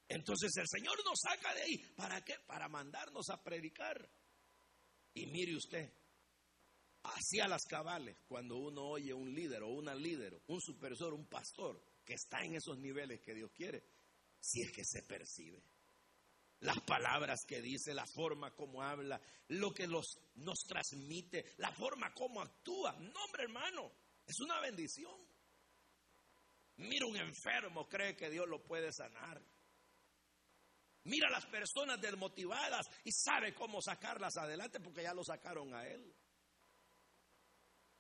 Entonces el Señor nos saca de ahí. ¿Para qué? Para mandarnos a predicar. Y mire usted, hacia las cabales, cuando uno oye un líder o una líder, un supervisor, un pastor, que está en esos niveles que Dios quiere, si es que se percibe. Las palabras que dice, la forma como habla, lo que los, nos transmite, la forma como actúa. No, hombre hermano, es una bendición. Mira un enfermo, cree que Dios lo puede sanar. Mira a las personas desmotivadas y sabe cómo sacarlas adelante porque ya lo sacaron a él.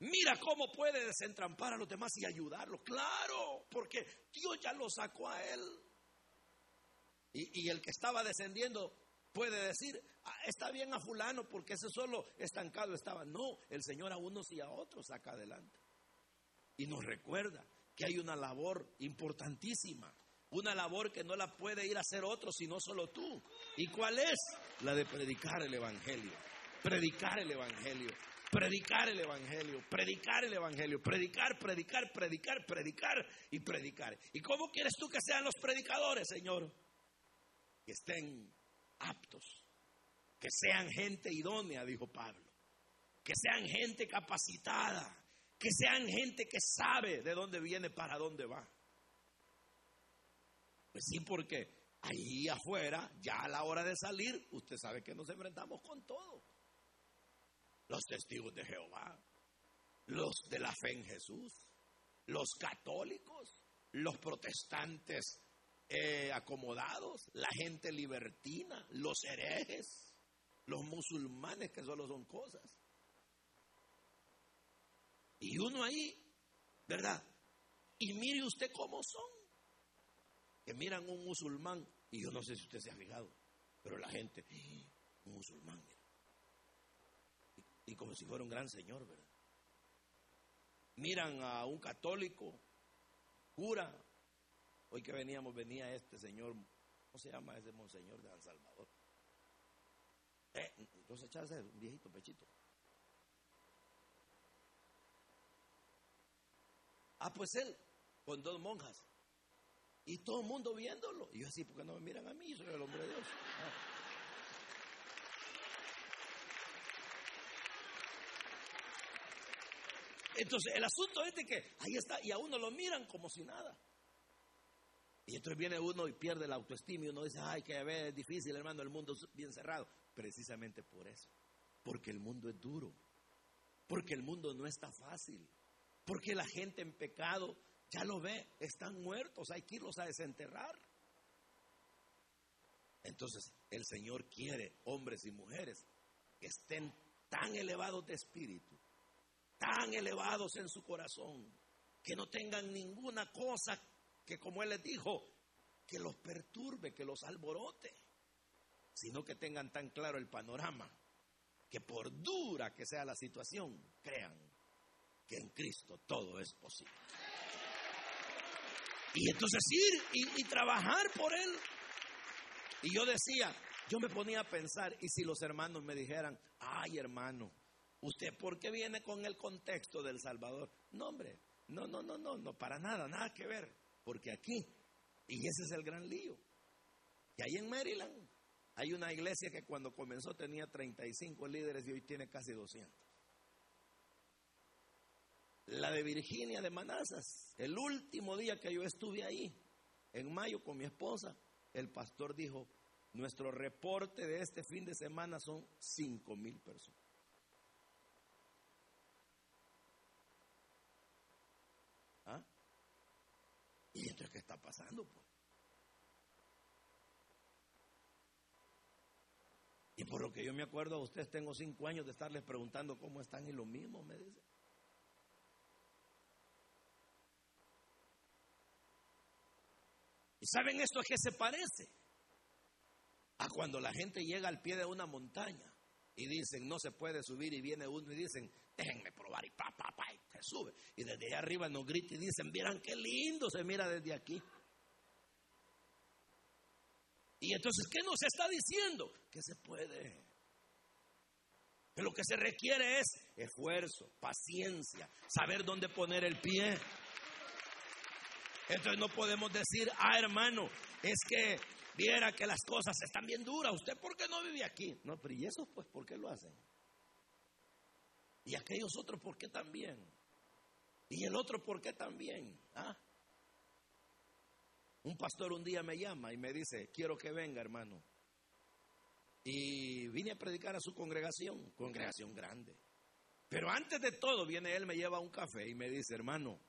Mira cómo puede desentrampar a los demás y ayudarlos. Claro, porque Dios ya lo sacó a él. Y, el que estaba descendiendo puede decir, ah, está bien a fulano porque ese solo estancado estaba. No, el Señor a unos y a otros saca adelante. Y nos recuerda que hay una labor importantísima, una labor que no la puede ir a hacer otro, sino solo tú. ¿Y cuál es? La de predicar el Evangelio. Predicar el Evangelio. Predicar el Evangelio, predicar el Evangelio, predicar, predicar, predicar, predicar y predicar. ¿Y cómo quieres tú que sean los predicadores, Señor? Que estén aptos, que sean gente idónea, dijo Pablo, que sean gente capacitada, que sean gente que sabe de dónde viene, para dónde va. Pues sí, porque ahí afuera, ya a la hora de salir, usted sabe que nos enfrentamos con todo. Los testigos de Jehová, los de la fe en Jesús, los católicos, los protestantes eh, acomodados, la gente libertina, los herejes, los musulmanes que solo son cosas. Y uno ahí, ¿verdad? Y mire usted cómo son. Que miran un musulmán, y yo no sé si usted se ha fijado, pero la gente, un musulmán, y como si fuera un gran señor, ¿verdad? Miran a un católico, cura, Hoy que veníamos, venía este señor, ¿cómo se llama ese monseñor de San Salvador? Eh, entonces echarse un viejito pechito. Ah, pues él, con dos monjas. Y todo el mundo viéndolo. Y yo así, porque no me miran a mí? Soy el hombre de Dios. Entonces, el asunto es de que ahí está, y a uno lo miran como si nada. Y entonces viene uno y pierde la autoestima y uno dice, ay, que es difícil, hermano, el mundo es bien cerrado. Precisamente por eso. Porque el mundo es duro. Porque el mundo no está fácil. Porque la gente en pecado ya lo ve, están muertos, hay que irlos a desenterrar. Entonces, el Señor quiere hombres y mujeres que estén tan elevados de espíritu, tan elevados en su corazón, que no tengan ninguna cosa que como Él les dijo, que los perturbe, que los alborote, sino que tengan tan claro el panorama, que por dura que sea la situación, crean que en Cristo todo es posible. Y entonces ir y, trabajar por Él. Y yo decía, yo me ponía a pensar, y si los hermanos me dijeran, ay hermano, ¿usted por qué viene con el contexto del Salvador? No, hombre, no, no, no, no, no, para nada, nada que ver. Porque aquí, y ese es el gran lío, que hay en Maryland, Hay una iglesia que cuando comenzó tenía 35 líderes y hoy tiene casi 200. La de Virginia de Manazas, el último día que yo estuve ahí, en mayo con mi esposa, el pastor dijo, nuestro reporte de este fin de semana son 5 mil personas. ¿Ah? ¿Y entonces qué está pasando? Y por lo que yo me acuerdo a ustedes, tengo cinco años de estarles preguntando cómo están y lo mismo me dicen. ¿Y saben esto a qué se parece? A cuando la gente llega al pie de una montaña y dicen no se puede subir y viene uno y dicen déjenme probar y pa, pa, pa, sube. Y desde allá arriba nos grita y dicen, miran qué lindo se mira desde aquí. Y entonces, ¿qué nos está diciendo? Que se puede. Que lo que se requiere es esfuerzo, paciencia, saber dónde poner el pie. Entonces no podemos decir, ah, hermano, es que viera que las cosas están bien duras. ¿Usted por qué no vive aquí? No, pero ¿y eso pues por qué lo hacen? ¿Y aquellos otros por qué también? ¿Y el otro por qué también? ¿Ah? Un pastor un día me llama y me dice, quiero que venga, hermano. Y vine a predicar a su congregación, congregación grande. Pero antes de todo, viene él, me lleva un café y me dice, hermano,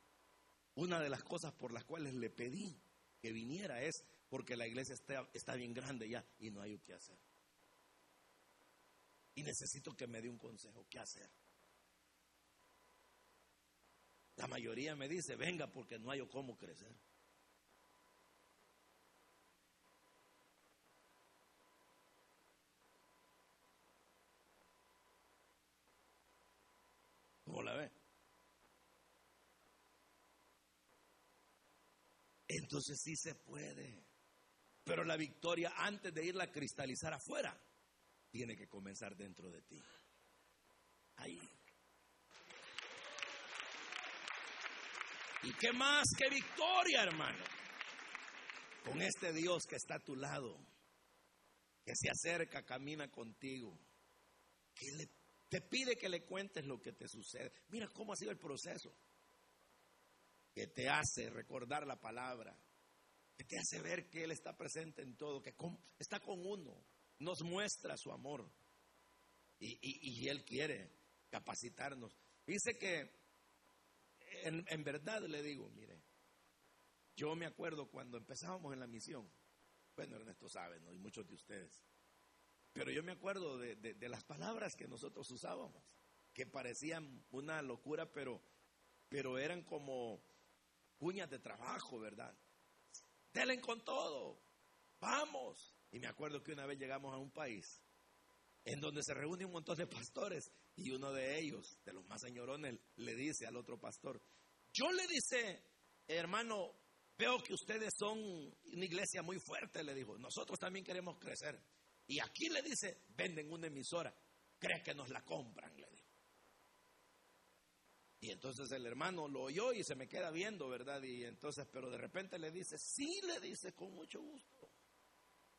una de las cosas por las cuales le pedí que viniera es porque la iglesia está, está bien grande ya y no hay qué hacer. Y necesito que me dé un consejo, ¿qué hacer? La mayoría me dice, venga porque no hay cómo crecer. ¿Cómo la ve? Entonces sí se puede. Pero la victoria, antes de irla a cristalizar afuera, tiene que comenzar dentro de ti. Ahí. ¿Y qué más que victoria, hermano? Con este Dios que está a tu lado, que se acerca, camina contigo, que le te pide que le cuentes lo que te sucede. Mira cómo ha sido el proceso. Que te hace recordar la palabra. Que te hace ver que Él está presente en todo. Que está con uno. Nos muestra su amor. Y, Él quiere capacitarnos. Dice que, en, verdad le digo, mire, yo me acuerdo cuando empezábamos en la misión. Bueno, Ernesto sabe, ¿no? Y muchos de ustedes pero yo me acuerdo de, las palabras que nosotros usábamos, que parecían una locura, pero, pero eran como cuñas de trabajo, ¿verdad? Delen con todo, vamos. Y me acuerdo que una vez llegamos a un país en donde se reúne un montón de pastores y uno de ellos, de los más señorones, le dice al otro pastor, yo le dice, hermano, veo que ustedes son una iglesia muy fuerte, le dijo, nosotros también queremos crecer. Y aquí le dice, venden una emisora, cree que nos la compran, le dijo. Y entonces el hermano lo oyó y se me queda viendo, ¿verdad? Y entonces, pero de repente le dice, sí, le dice, con mucho gusto.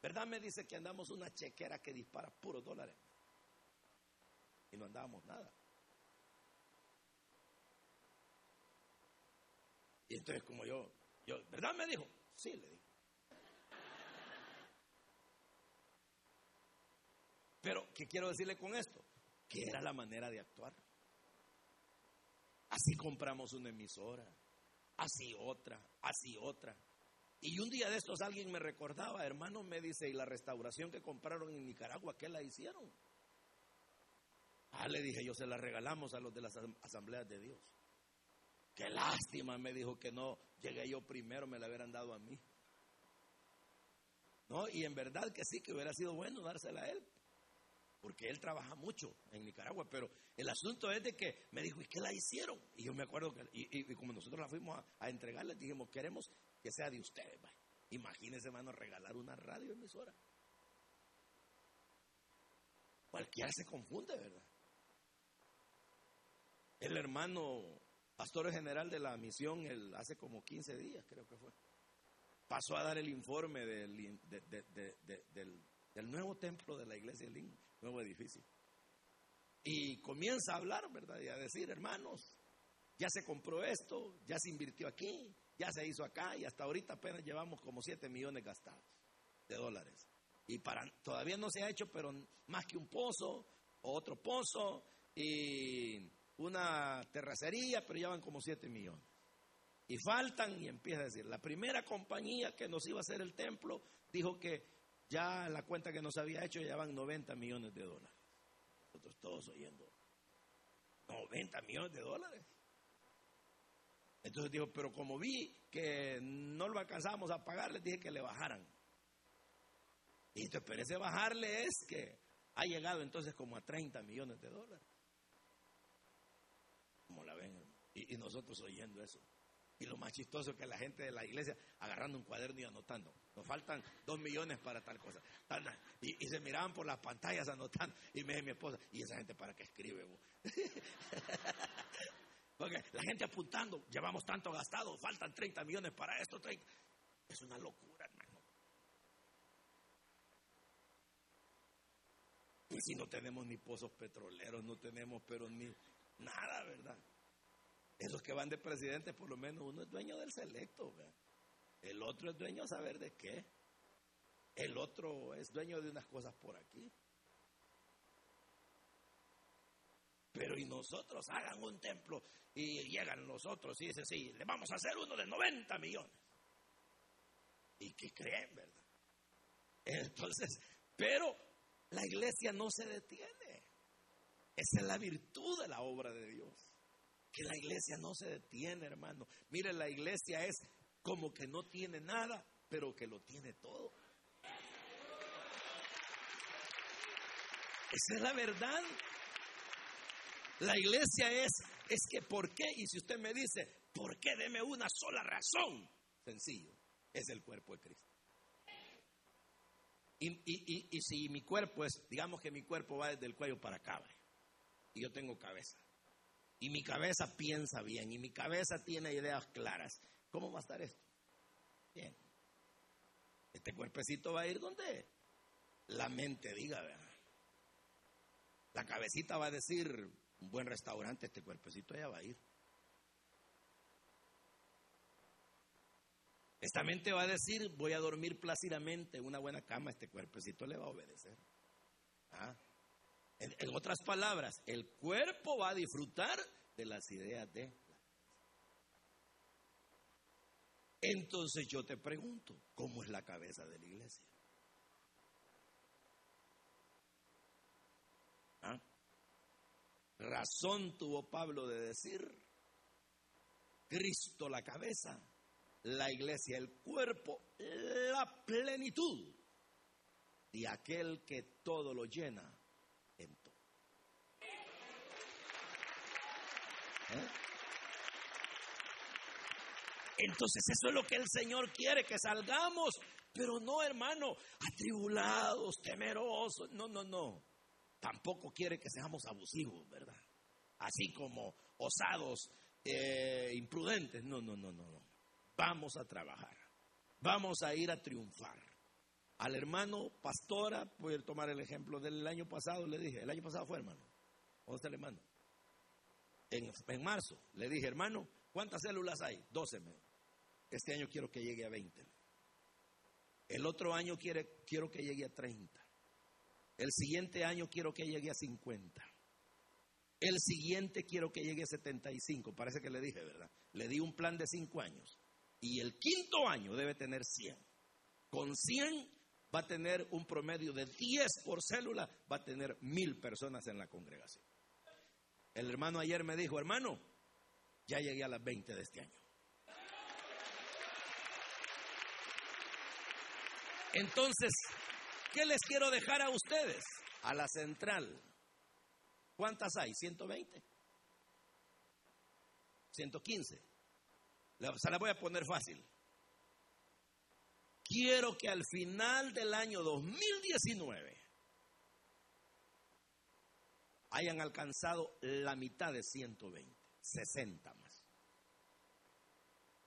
¿Verdad? Me dice que andamos una chequera que dispara puros dólares. Y no andábamos nada. Y entonces como yo, yo, ¿verdad? Me dijo, sí, le dijo. Pero, ¿qué quiero decirle con esto? Que era la manera de actuar. Así compramos una emisora, así otra, así otra. Y un día de estos alguien me recordaba, hermano, me dice, ¿y la restauración que compraron en Nicaragua, qué la hicieron? Ah, le dije, yo se la regalamos a los de las asambleas de Dios. Qué lástima, me dijo que no llegué yo primero, me la hubieran dado a mí. No, y en verdad que sí, que hubiera sido bueno dársela a él porque él trabaja mucho en Nicaragua, pero el asunto es de que me dijo, ¿y qué la hicieron? Y yo me acuerdo que, y, como nosotros la fuimos a, a, entregarle, dijimos, queremos que sea de ustedes. Imagínense, hermano, regalar una radio emisora. Cualquiera se confunde, ¿verdad? El hermano pastor general de la misión, hace como 15 días, creo que fue, pasó a dar el informe del, nuevo templo de la iglesia del nuevo edificio. Y comienza a hablar, ¿verdad? Y a decir, hermanos, ya se compró esto, ya se invirtió aquí, ya se hizo acá y hasta ahorita apenas llevamos como 7 millones gastados de dólares. Y para, todavía no se ha hecho, pero más que un pozo, otro pozo y una terracería, pero ya van como 7 millones. Y faltan, y empieza a decir, la primera compañía que nos iba a hacer el templo dijo que ya la cuenta que nos había hecho ya van 90 millones de dólares. Nosotros todos oyendo, 90 millones de dólares. Entonces dijo, pero como vi que no lo alcanzábamos a pagar, les dije que le bajaran. Y entonces, pero ese bajarle es que ha llegado entonces como a 30 millones de dólares. Como la ven, y nosotros oyendo eso. Y lo más chistoso es que la gente de la iglesia agarrando un cuaderno y anotando. Nos faltan dos millones para tal cosa. Y, se miraban por las pantallas anotando. Y me dice mi esposa, ¿y esa gente para qué escribe? Porque la gente apuntando, llevamos tanto gastado, faltan 30 millones para esto. Es una locura, hermano. Y si no tenemos ni pozos petroleros, no tenemos, pero ni nada, ¿verdad? Esos que van de presidente, por lo menos uno es dueño del selecto. El otro es dueño saber de qué. El otro es dueño de unas cosas por aquí. Pero y nosotros hagan un templo y llegan los otros y dicen, sí, le vamos a hacer uno de 90 millones. ¿Y qué creen, verdad? Entonces, pero la iglesia no se detiene. Esa es la virtud de la obra de Dios que la iglesia no se detiene, hermano. Mire, la iglesia es como que no tiene nada, pero que lo tiene todo. Esa es la verdad. La iglesia es, es que ¿por qué? Y si usted me dice, ¿por qué? Deme una sola razón. Sencillo, es el cuerpo de Cristo. Y, y, y, si mi cuerpo es, digamos que mi cuerpo va desde el cuello para acá, y yo tengo cabeza. Y mi cabeza piensa bien y mi cabeza tiene ideas claras. ¿Cómo va a estar esto? Bien. Este cuerpecito va a ir donde la mente diga, ¿verdad? La cabecita va a decir, un buen restaurante, este cuerpecito ya va a ir. Esta mente va a decir, voy a dormir plácidamente en una buena cama, este cuerpecito le va a obedecer. ¿Ah? En, otras palabras, el cuerpo va a disfrutar de las ideas de la Entonces yo te pregunto, ¿cómo es la cabeza de la iglesia? ¿Ah? Razón tuvo Pablo de decir, Cristo la cabeza, la iglesia el cuerpo, la plenitud y aquel que todo lo llena ¿Eh? Entonces eso es lo que el Señor quiere, que salgamos, pero no hermano, atribulados, temerosos, no, no, no. Tampoco quiere que seamos abusivos, ¿verdad? Así como osados, eh, imprudentes, no, no, no, no, no. Vamos a trabajar, vamos a ir a triunfar. Al hermano pastora, voy a tomar el ejemplo del año pasado, le dije, el año pasado fue hermano, ¿dónde está el hermano? en, marzo, le dije, hermano, ¿cuántas células hay? 12. Este año quiero que llegue a 20. El otro año quiere, quiero que llegue a 30. El siguiente año quiero que llegue a 50. El siguiente quiero que llegue a 75. Parece que le dije, ¿verdad? Le di un plan de 5 años. Y el quinto año debe tener 100. Con 100 va a tener un promedio de 10 por célula, va a tener mil personas en la congregación. El hermano ayer me dijo, hermano, ya llegué a las 20 de este año. Entonces, ¿qué les quiero dejar a ustedes? A la central. ¿Cuántas hay? ¿120? ¿115? Se la voy a poner fácil. Quiero que al final del año 2019 hayan alcanzado la mitad de 120, 60 más.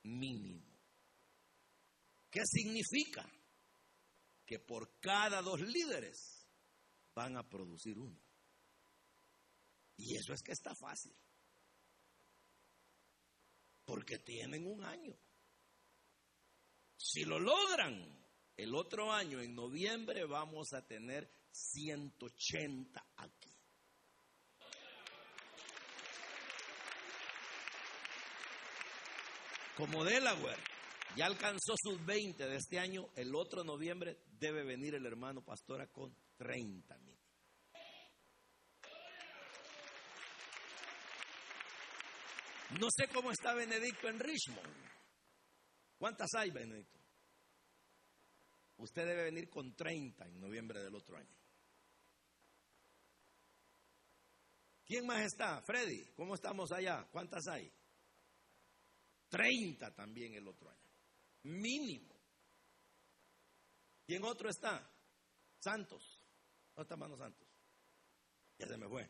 Mínimo. ¿Qué significa? Por cada dos líderes van a producir uno. Y eso es que está fácil. Porque tienen un año. Si lo logran, el otro año, en noviembre, vamos a tener 180 aquí. Como Delaware ya alcanzó sus 20 de este año, el otro noviembre debe venir el hermano Pastora con 30 mil. No sé cómo está Benedicto en Richmond. ¿Cuántas hay, Benedicto? Usted debe venir con 30 en noviembre del otro año. ¿Quién más está? Freddy, ¿cómo estamos allá? ¿Cuántas hay? 30 también el otro año. Mínimo. ¿Quién otro está? Santos. ¿Dónde está hermano Santos? Ya se me fue.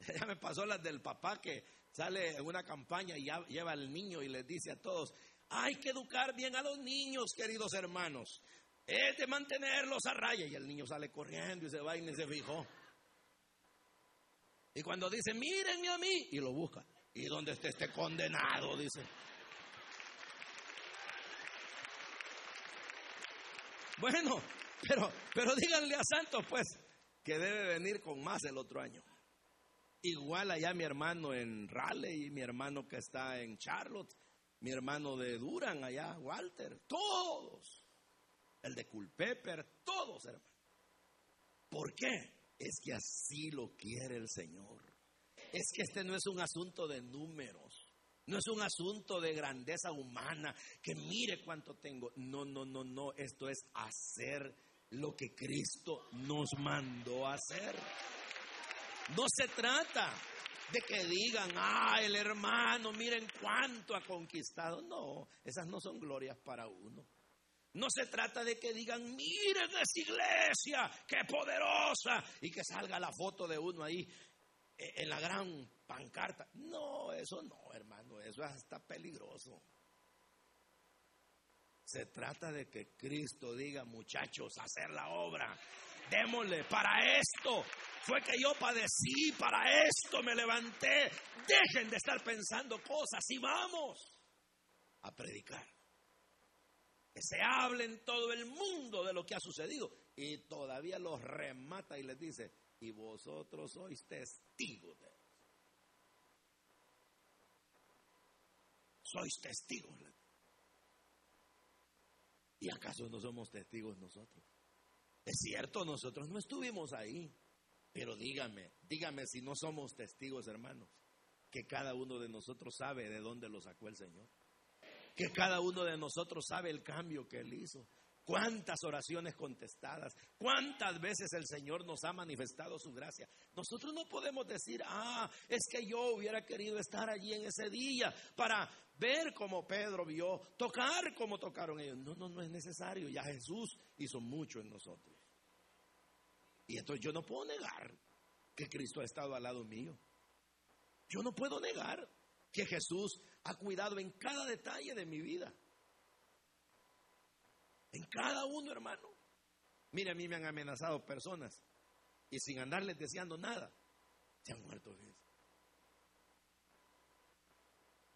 Ya me pasó las del papá que sale en una campaña y lleva al niño y les dice a todos, hay que educar bien a los niños, queridos hermanos. Es de mantenerlos a raya. Y el niño sale corriendo y se va y ni se fijó. Y cuando dice, mírenme a mí, y lo busca. ¿Y dónde está este condenado? Dice. Bueno, pero, pero díganle a Santos, pues, que debe venir con más el otro año. Igual allá mi hermano en Raleigh, mi hermano que está en Charlotte, mi hermano de Duran allá, Walter, todos. El de Culpeper, todos, hermano. ¿Por qué? Es que así lo quiere el Señor. Es que este no es un asunto de números. No es un asunto de grandeza humana, que mire cuánto tengo. No, no, no, no. Esto es hacer lo que Cristo nos mandó a hacer. No se trata de que digan, ah, el hermano, miren cuánto ha conquistado. No, esas no son glorias para uno. No se trata de que digan, miren esa iglesia, qué poderosa, y que salga la foto de uno ahí en la gran pancarta. No, eso no, hermano, eso es hasta peligroso. Se trata de que Cristo diga, muchachos, hacer la obra. Démosle para esto. Fue que yo padecí, para esto me levanté. Dejen de estar pensando cosas y vamos a predicar. Que se hable en todo el mundo de lo que ha sucedido. Y todavía los remata y les dice, y vosotros sois testigos de. Sois testigos. ¿Y acaso no somos testigos nosotros? Es cierto, nosotros no estuvimos ahí. Pero dígame, dígame si no somos testigos, hermanos, que cada uno de nosotros sabe de dónde lo sacó el Señor. Que cada uno de nosotros sabe el cambio que Él hizo. Cuántas oraciones contestadas, cuántas veces el Señor nos ha manifestado su gracia. Nosotros no podemos decir, ah, es que yo hubiera querido estar allí en ese día para ver cómo Pedro vio, tocar como tocaron ellos. No, no, no es necesario. Ya Jesús hizo mucho en nosotros. Y entonces yo no puedo negar que Cristo ha estado al lado mío. Yo no puedo negar que Jesús ha cuidado en cada detalle de mi vida. En cada uno, hermano. Mire, a mí me han amenazado personas y sin andarles deseando nada, se han muerto.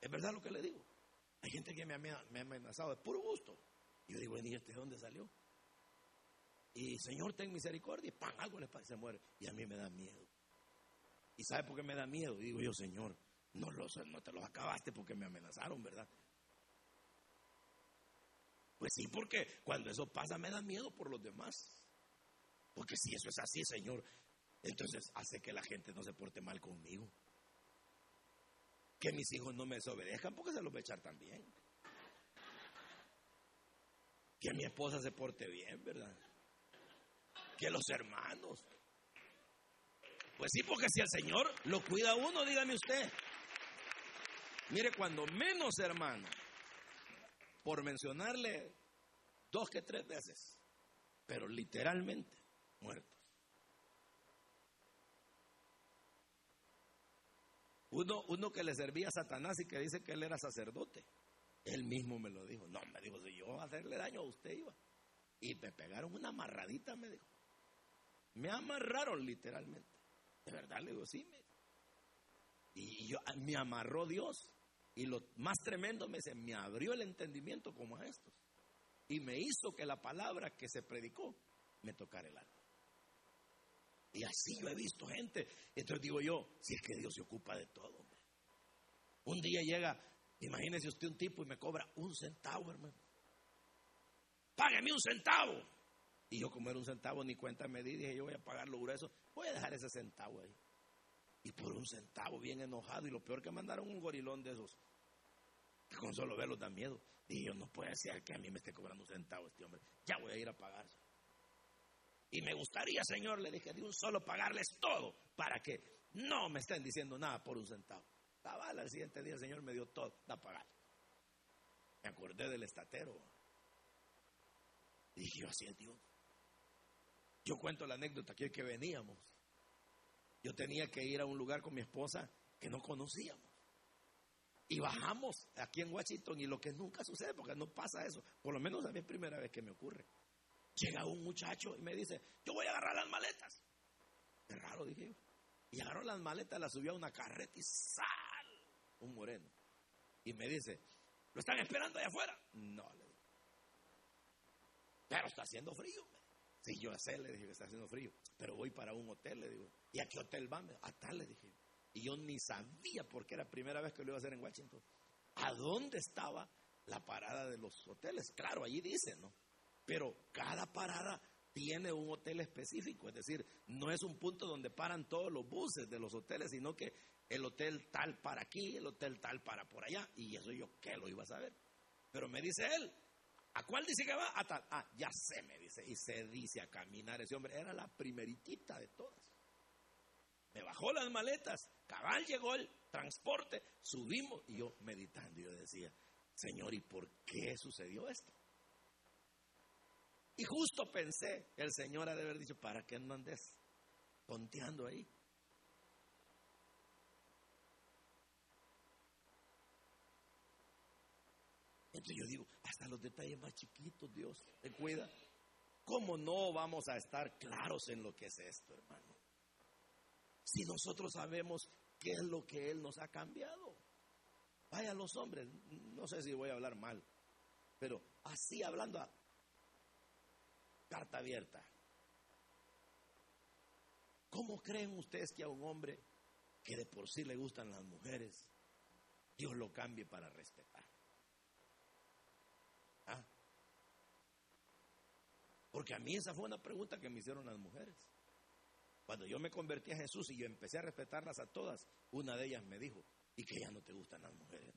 Es verdad lo que le digo. Hay gente que me ha, amenazado de puro gusto. Y yo digo, ¿y este de dónde salió? Y Señor, ten misericordia. Y pan, algo le pasa se muere. Y a mí me da miedo. ¿Y sabe por qué me da miedo? digo yo, Señor, no, los, no te los acabaste porque me amenazaron, ¿verdad? Pues sí, porque cuando eso pasa me da miedo por los demás. Porque si eso es así, Señor, entonces hace que la gente no se porte mal conmigo. Que mis hijos no me desobedezcan porque se los voy a echar también. Que mi esposa se porte bien, ¿verdad? que los hermanos. Pues sí, porque si el Señor lo cuida uno, dígame usted. Mire, cuando menos hermano, por mencionarle dos que tres veces, pero literalmente muertos. Uno, uno que le servía a Satanás y que dice que él era sacerdote. Él mismo me lo dijo. No, me dijo, si yo a hacerle daño a usted iba. Y me pegaron una amarradita, me dijo. Me amarraron literalmente. De verdad, le digo, sí. Me... Y yo, me amarró Dios. Y lo más tremendo me dice, me abrió el entendimiento como a estos. Y me hizo que la palabra que se predicó me tocara el alma. Y así yo he visto gente. Entonces digo yo, si es que Dios se ocupa de todo, hombre. Un día llega, imagínese usted un tipo y me cobra un centavo, hermano. Págueme un centavo. Y yo como era un centavo ni cuenta me di, dije yo voy a pagar lo grueso, voy a dejar ese centavo ahí. Y por un centavo bien enojado y lo peor que mandaron un gorilón de esos. Que con solo verlo da miedo. Dije yo no puede ser que a mí me esté cobrando un centavo este hombre. Ya voy a ir a pagar. Y me gustaría, Señor, le dije, de un solo pagarles todo para que no me estén diciendo nada por un centavo. Cabal, al siguiente día el Señor me dio todo, da pagar. Me acordé del estatero. dije, así es Dios. Yo cuento la anécdota aquí que veníamos. Yo tenía que ir a un lugar con mi esposa que no conocíamos. Y bajamos aquí en Washington y lo que nunca sucede, porque no pasa eso, por lo menos a mí es primera vez que me ocurre. Llega un muchacho y me dice, yo voy a agarrar las maletas. Qué raro, dije yo. Y agarró las maletas, las subió a una carreta y sal, un moreno. Y me dice, ¿lo están esperando allá afuera? No, le digo. Pero está haciendo frío. Sí, yo sé, le dije que está haciendo frío. Pero voy para un hotel, le digo. ¿Y a qué hotel va? A tal, le dije. Y yo ni sabía porque era la primera vez que lo iba a hacer en Washington. ¿A dónde estaba la parada de los hoteles? Claro, allí dice, ¿no? pero cada parada tiene un hotel específico, es decir, no es un punto donde paran todos los buses de los hoteles, sino que el hotel tal para aquí, el hotel tal para por allá, y eso yo qué lo iba a saber. Pero me dice él, ¿a cuál dice que va? A tal. Ah, ya sé, me dice, y se dice a caminar ese hombre, era la primeritita de todas. Me bajó las maletas, cabal llegó el transporte, subimos, y yo meditando, yo decía, Señor, ¿y por qué sucedió esto? Y justo pensé, el Señor ha de haber dicho, ¿para qué no andes tonteando ahí? Entonces yo digo, hasta los detalles más chiquitos, Dios, te cuida. ¿Cómo no vamos a estar claros en lo que es esto, hermano? Si nosotros sabemos qué es lo que Él nos ha cambiado. Vaya los hombres, no sé si voy a hablar mal, pero así hablando a, carta abierta. ¿Cómo creen ustedes que a un hombre que de por sí le gustan las mujeres, Dios lo cambie para respetar? Porque a mí esa fue una pregunta que me hicieron las mujeres. Cuando yo me convertí a Jesús y yo empecé a respetarlas a todas, una de ellas me dijo, ¿y que ya no te gustan las mujeres?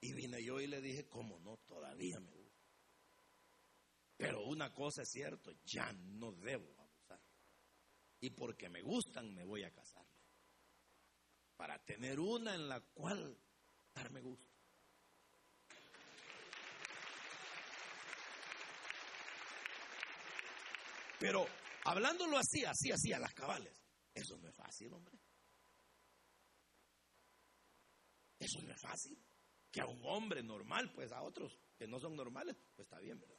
Y vine yo y le dije, ¿cómo no? Todavía me gusta. Pero una cosa es cierto, ya no debo abusar. Y porque me gustan, me voy a casar. Para tener una en la cual darme gusto. Pero hablándolo así, así, así, a las cabales, eso no es fácil, hombre. Eso no es fácil que a un hombre normal, pues a otros que no son normales, pues está bien, ¿verdad?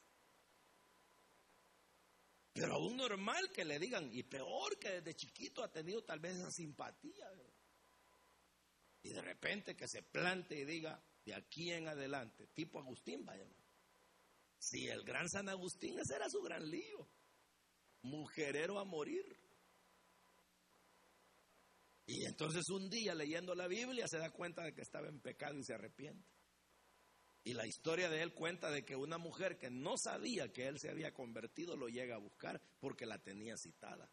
Pero a un normal que le digan, y peor que desde chiquito ha tenido tal vez esa simpatía, ¿verdad? Y de repente que se plante y diga, de aquí en adelante, tipo Agustín, vaya. Si el gran San Agustín, ese era su gran lío. Mujerero a morir. Y entonces un día leyendo la Biblia se da cuenta de que estaba en pecado y se arrepiente. Y la historia de él cuenta de que una mujer que no sabía que él se había convertido lo llega a buscar porque la tenía citada.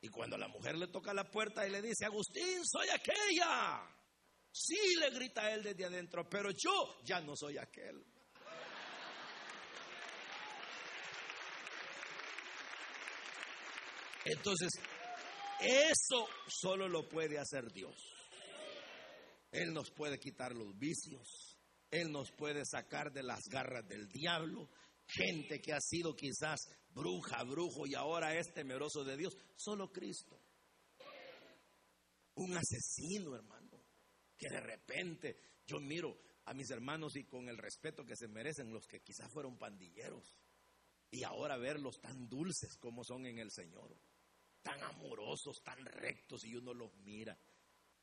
Y cuando la mujer le toca la puerta y le dice, Agustín, soy aquella. Sí, le grita él desde adentro, pero yo ya no soy aquel. Entonces, eso solo lo puede hacer Dios. Él nos puede quitar los vicios. Él nos puede sacar de las garras del diablo. Gente que ha sido quizás bruja, brujo y ahora es temeroso de Dios. Solo Cristo. Un asesino, hermano. que de repente yo miro a mis hermanos y con el respeto que se merecen los que quizás fueron pandilleros y ahora verlos tan dulces como son en el Señor, tan amorosos, tan rectos y uno los mira.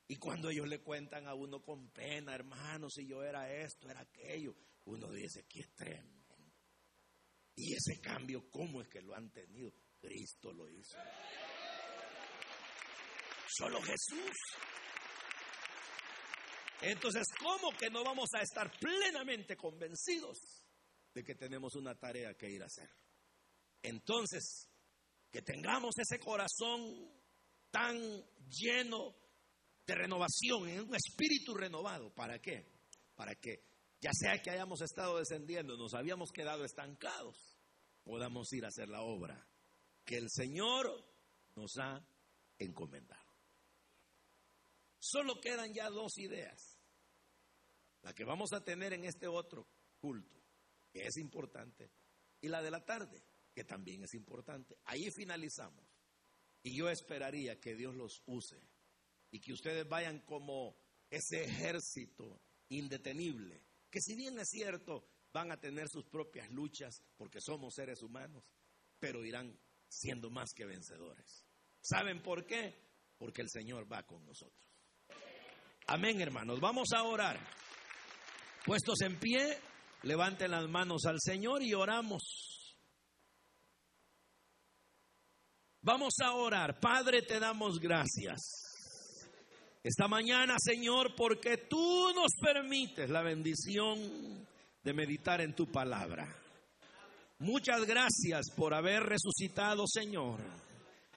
Y cuando ellos le cuentan a uno con pena, hermano, si yo era esto, era aquello, uno dice, es tremendo. Y ese cambio, ¿cómo es que lo han tenido? Cristo lo hizo. Solo Jesús. Entonces, ¿cómo que no vamos a estar plenamente convencidos de que tenemos una tarea que ir a hacer? Entonces, que tengamos ese corazón tan lleno de renovación, en un espíritu renovado. ¿Para qué? Para que, ya sea que hayamos estado descendiendo, nos habíamos quedado estancados, podamos ir a hacer la obra que el Señor nos ha encomendado. Solo quedan ya dos ideas. La que vamos a tener en este otro culto, que es importante, y la de la tarde, que también es importante. Ahí finalizamos. Y yo esperaría que Dios los use y que ustedes vayan como ese ejército indetenible, que si bien es cierto, van a tener sus propias luchas porque somos seres humanos, pero irán siendo más que vencedores. ¿Saben por qué? Porque el Señor va con nosotros. Amén, hermanos. Vamos a orar. Puestos en pie, levanten las manos al Señor y oramos. Vamos a orar. Padre, te damos gracias. Esta mañana, Señor, porque tú nos permites la bendición de meditar en tu palabra. Muchas gracias por haber resucitado, Señor